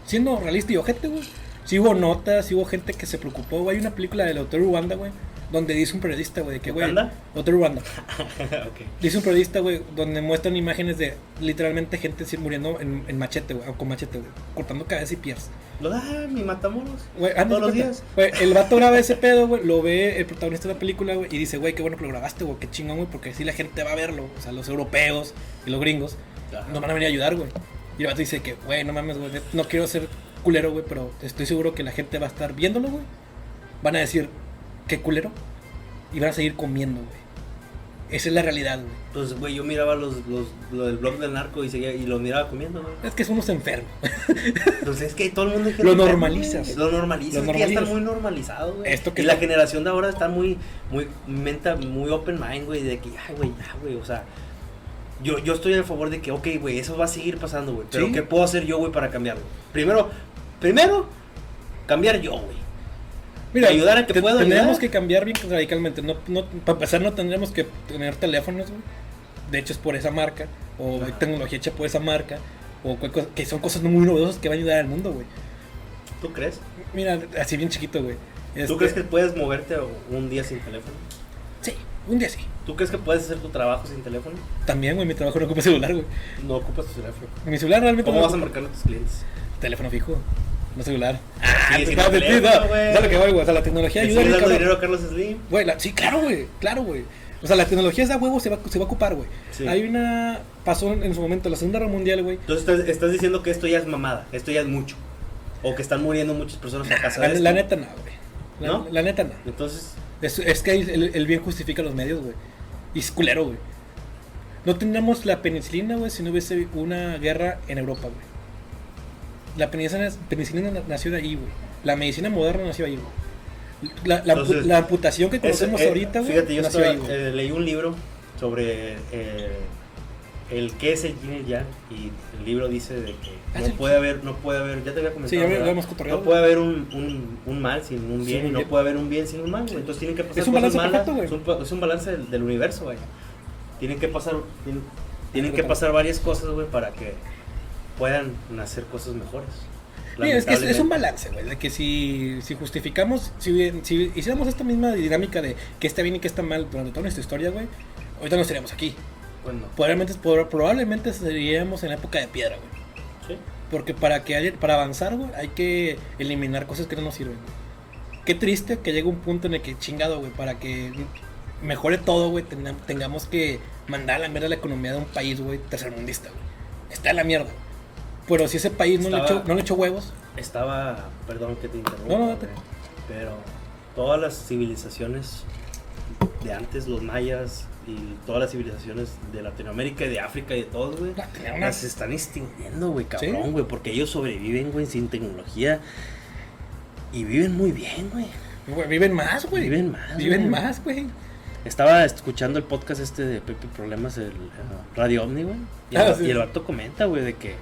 Siendo realista y ojete, güey. Sí hubo notas, sí hubo gente que se preocupó, güey. Hay una película del Hotel Ruanda, güey, donde dice un periodista, güey, de que, güey... Hotel Ruanda. ok. Dice un periodista, güey, donde muestran imágenes de literalmente gente muriendo en, en machete, güey, o con machete, güey, cortando cabeza y pies. Lo da mi matamoros. Anda, Todos los días. El vato graba ese pedo, güey. Lo ve el protagonista de la película, güey. Y dice, güey, qué bueno que lo grabaste, güey. Qué chingón, güey. Porque así la gente va a verlo. O sea, los europeos y los gringos Ajá. nos van a venir a ayudar, güey. Y el vato dice que, güey, no mames, güey. No quiero ser culero, güey. Pero estoy seguro que la gente va a estar viéndolo, güey. Van a decir, qué culero. Y van a seguir comiendo, güey. Esa es la realidad, güey. Pues, güey, yo miraba los, los, lo del blog del narco y, seguía, y lo miraba comiendo, güey. Es que somos enfermos. Entonces es que todo el mundo es Lo normalizas. Lo normalizas. Lo es que ya está muy normalizado, güey. Esto que y la está- generación de ahora está muy, muy, menta, muy open mind, güey. De que, ay, güey, ya, güey. O sea, yo, yo estoy a favor de que, ok, güey, eso va a seguir pasando, güey. Pero Sí. ¿qué puedo hacer yo, güey, para cambiarlo? Primero, primero, cambiar yo, güey. ayudar a que pueda Tendríamos que cambiar bien radicalmente. No, no, para empezar, no tendríamos que tener teléfonos, güey. De hecho, es por esa marca. O Ajá. tecnología hecha por esa marca. O que son cosas muy novedosas que van a ayudar al mundo, güey. ¿Tú crees? Mira, así bien chiquito, güey. ¿Tú Este, crees que puedes moverte un día sin teléfono? Sí, un día sí. ¿Tú crees que puedes hacer tu trabajo sin teléfono? También, güey, mi trabajo no ocupa celular, güey. No ocupas tu teléfono. Mi celular realmente ¿Cómo no vas a marcar a tus clientes? Teléfono fijo, no celular. Ah, sí, no, güey. Lo que voy, güey. O sea, la tecnología ¿Le ayuda dando dinero a Carlos Slim? Güey, la- sí, claro, güey. Claro, güey. O sea, la tecnología esa huevo se va, se va a ocupar, güey. Sí. Hay una. Pasó en su momento la Segunda Guerra Mundial, güey. Entonces estás, estás diciendo que esto ya es mamada, esto ya es mucho. O que están muriendo muchas personas a casa La, de esto. la neta no, güey. La, ¿No? la neta no. Entonces, Es, es que el, el bien justifica los medios, güey. Y es culero, güey. No tendríamos la penicilina, güey, si no hubiese una guerra en Europa, güey. La penicilina, penicilina na- nació de ahí, güey. La medicina moderna nació ahí, güey. La, la, Entonces, la amputación que conocemos Ese, eh, ahorita, güey, Fíjate, yo nació estaba- ahí, güey. eh, leí un libro sobre eh, el qué es el yin y el yang y el libro dice de que Ah, no sí. puede haber, no puede haber, ya te había comentado, Sí, ya no puede haber un, un, un mal sin un bien y un no bien. puede haber un bien sin un mal, güey. Entonces tienen que pasar Es un cosas balance malas, perfecto, es un, es un balance del, del universo, güey. Tienen que pasar, tienen, tienen que pasar varias cosas, güey, para que puedan nacer cosas mejores. Mira, es que es, es un balance, güey. De que si, si justificamos, si, si hiciéramos esta misma dinámica de que está bien y que está mal durante toda nuestra historia, güey, ahorita no estaríamos aquí. Bueno, Probablemente, por- probablemente seríamos en la época de piedra, güey. sí. Porque para que haya- para avanzar, güey, hay que eliminar cosas que no nos sirven. Qué triste que llegue un punto en el que chingado, güey, para que mejore todo, güey, tenga- tengamos que mandar a la mierda la economía de un país, güey, tercermundista, güey. Está en la mierda. Pero si ese país no, le echó, no le echó huevos, Estaba, perdón que te interrumpa, No, no, pero todas las civilizaciones de antes, los mayas y todas las civilizaciones de Latinoamérica y de África y de todos, güey, las están extinguiendo, güey, cabrón, Sí. güey, porque ellos sobreviven, güey, sin tecnología y viven muy bien, güey. viven más, güey. Viven más, Viven más, güey. Estaba escuchando el podcast este de Pepe Problemas, el eh, Radio Omni, güey. Y, Ah, sí. y el vato comenta, güey, de que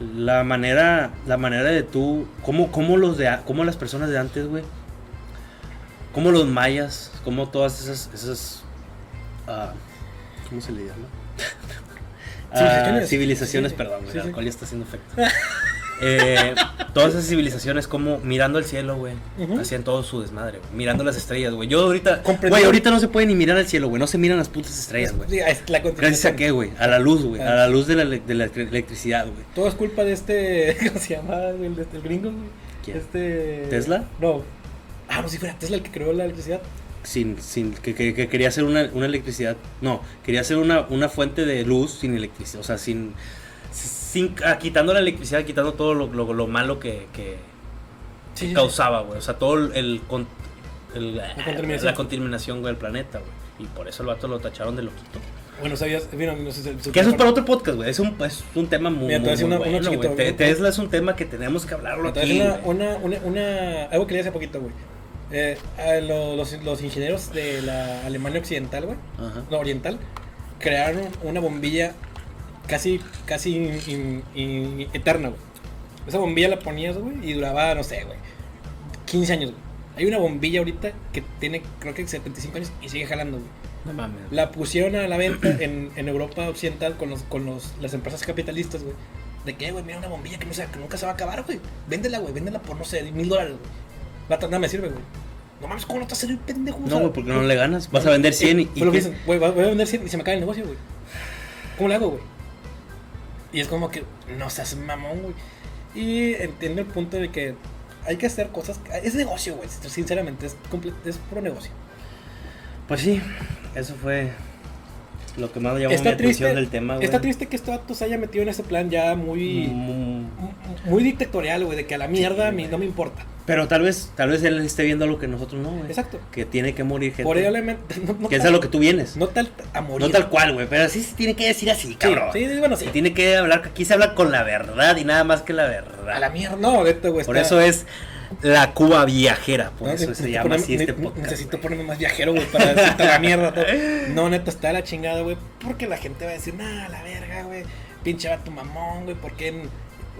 la manera, la manera de tú, cómo, cómo los de, cómo las personas de antes, güey, cómo los mayas, cómo todas esas, esas, ah, ¿cómo se le llama? Ah, Civilizaciones. civilizaciones, Sí, perdón, güey, sí, el sí. alcohol ya está haciendo efecto. Eh, todas esas civilizaciones como mirando al cielo, güey, hacían todo su desmadre, güey, mirando las estrellas, güey. Yo ahorita, güey, ahorita no se puede ni mirar al cielo, güey, no se miran las putas estrellas, güey. Gracias a qué, güey, a la luz, güey, a Ah. la luz de la, ele- de la electri- electricidad, güey. Todo es culpa de este. ¿Cómo se llama? El, gringo, güey. ¿Quién? Este. ¿Tesla? No. Ah, no, si fuera Tesla el que creó la electricidad. Sin, sin, que, que- que quería hacer una, una electricidad, no, quería hacer una, una fuente de luz sin electricidad, o sea, sin, sin ah, quitando la electricidad, quitando todo lo, lo, lo malo que, que, Sí, que sí, sí. causaba, güey, o sea, todo el, el con- el- contaminación. la contaminación, güey, del planeta, güey, y por eso el vato lo tacharon de loquito. Bueno, sabías. Bueno, no sé Que eso es para otro podcast, güey, es un, es un tema muy, Mira, muy, muy una- bueno. Te-. Tesla es un tema que tenemos que hablarlo aquí, una, una, algo que leí hace poquito, güey. Eh, a lo- los, los ingenieros de la Alemania Occidental, güey, no, Oriental, crearon una bombilla casi, casi in- in- in- eterna, güey. Esa bombilla la ponías, güey, y duraba, no sé, güey, 15 años, güey. Hay una bombilla ahorita que tiene, creo que 75 años y sigue jalando, güey. No mames. La pusieron a la venta en, en Europa Occidental con, los, con los, las empresas capitalistas, güey. ¿De qué, güey? Mira una bombilla que, no se, que nunca se va a acabar, güey. Véndela, güey. Véndela por, no sé, mil dólares, güey. Va, Nada me sirve, güey. No mames, ¿cómo no te vas a servir, pendejo? No, güey, porque no le ganas. Vas a vender 100 y. Fue lo y que qué- dicen, güey, voy a vender 100 y se me acaba el negocio, güey. ¿Cómo le hago, güey? Y es como que, no seas mamón, güey. Y entiendo el punto de que hay que hacer cosas. Es negocio, güey. Sinceramente, es, es puro negocio. Pues sí, eso fue lo que más llamó mi Está atención triste, del tema, güey. está triste que este vato se haya metido en ese plan ya muy, Mm, muy dictatorial, güey, de que a la mierda a mí no me importa. Pero tal vez, tal vez él esté viendo algo que nosotros no, güey. Exacto. Que tiene que morir gente. Probablemente. No, no que es a lo que tú vienes. No, No tal a morir. tal cual, güey. Pero sí se tiene que decir así, cabrón. Sí, sí, bueno, sí. Se tiene que hablar, aquí se habla con la verdad y nada más que la verdad. A la mierda. No, neta, güey. Por está- eso es la Cuba viajera. Por No, eso se llama ponerme- así este podcast. Necesito güey. ponerme más viajero, güey, para decirte la mierda. todo. No, neta, está la chingada, güey. Porque la gente va a decir, nah, la verga, güey. Pinche vato mamón, güey. Porque en-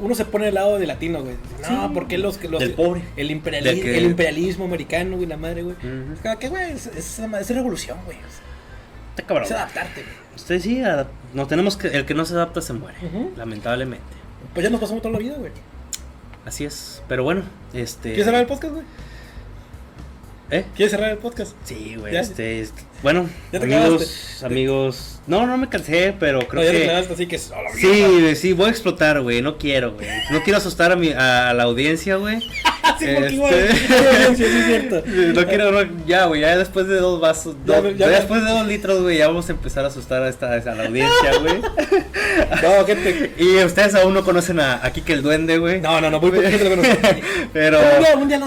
uno se pone al lado de latino, güey. No, Sí. porque los que los. Del pobre. El, imperiali- Del que- el imperialismo americano, güey, la madre, güey. Como que, güey, es, es, es revolución, güey. Está cabrón. Es adaptarte, güey. Usted sí, adap- no tenemos que. El que no se adapta se muere. Lamentablemente. Pues ya nos pasamos toda la vida, güey. Así es. Pero bueno, este. ¿Quieres hablar del podcast, güey? ¿Eh? ¿Quieres cerrar el podcast? Sí, güey. ¿Ya? Este, es- bueno, ¿Ya te amigos, amigos. No, no me cansé, pero creo No, ya que. así que. Sí, sí, voy a explotar, güey. No quiero, güey. No quiero asustar a, mi, a la audiencia, güey. Sí, porque Este- igual, sí, sí, es cierto. No quiero, no, ya, güey. Ya después de dos vasos, Ya, después de dos litros, güey, ya vamos a empezar a asustar a, esta, a la audiencia, güey. No, gente. Y ustedes aún no conocen a, a Kike el Duende, güey. No, no, no, muy gente lo conoce. Pero,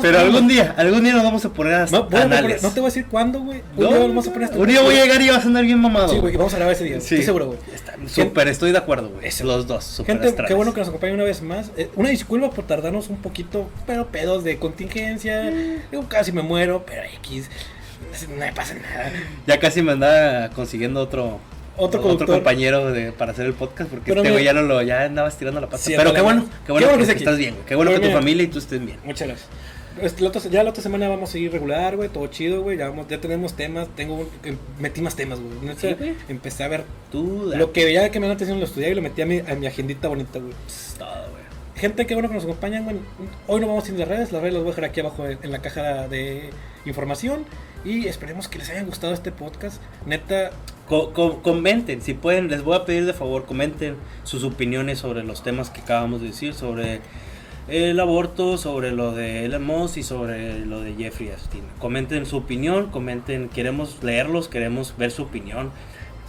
pero algún día, algún día nos vamos a poner a No, poner- no te voy a decir cuándo, güey. Un No, día vamos a poner un día voy a llegar y vas a andar bien mamado. Sí, güey, vamos a grabar ese día. Sí. Estoy seguro, güey. Súper, estoy de acuerdo, güey. Los dos, súper Gente, astrales. qué bueno que nos acompañen una vez más. Eh, una disculpa por tardarnos un poquito, pero pedos de contingencia. Digo, casi me muero, pero X. No me pasa nada. Ya casi me andaba consiguiendo otro. Otro compañero de, para hacer el podcast porque Pero este güey ya no lo ya andabas tirando la pata. Sí, pero qué bueno, qué bueno, Qué bueno que, estás bien. Qué bueno Pero que tu mira- familia y tú estés bien. Muchas gracias. Este, la otra- ya la otra semana vamos a seguir regular, güey, todo chido, güey. Ya, vamos- ya tenemos temas, tengo em- metí más temas, güey. Sí. Empecé a ver Tú, lo que veía que me da atención lo estudié y lo metí a mi, a mi agendita bonita, güey. Es todo, güey. Gente, qué bueno que nos acompañan, güey. Hoy no vamos a ir de redes, las redes las voy a dejar aquí abajo en, en la caja de información. Y esperemos que les haya gustado este podcast. Neta, Co- co- comenten, si pueden, les voy a pedir de favor, comenten sus opiniones sobre los temas que acabamos de decir, sobre el aborto, sobre lo de Elon Musk y sobre lo de Jeffrey Epstein. Comenten su opinión, comenten, queremos leerlos, queremos ver su opinión,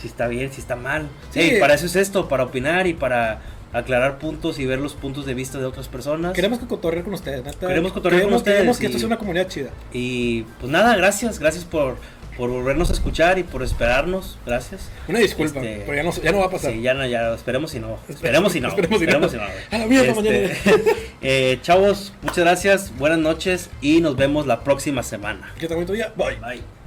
si está bien, si está mal. Sí. Sí, para eso es esto, para opinar y para aclarar puntos y ver los puntos de vista de otras personas. queremos que cotorrear con ustedes, neta. Queremos cotorrear con ustedes Queremos que y- esto sea una comunidad chida. Y pues nada, gracias, gracias por, por volvernos a escuchar y por esperarnos, gracias. Una disculpa, Este, pero ya no, ya no va a pasar. Sí, ya no, ya, esperemos si no. Esperemos si no. Esperemos si no. Esperemos si no. A la Este, mañana. eh, chavos, muchas gracias, buenas noches y nos vemos la próxima semana. Que también. Bye. Bye.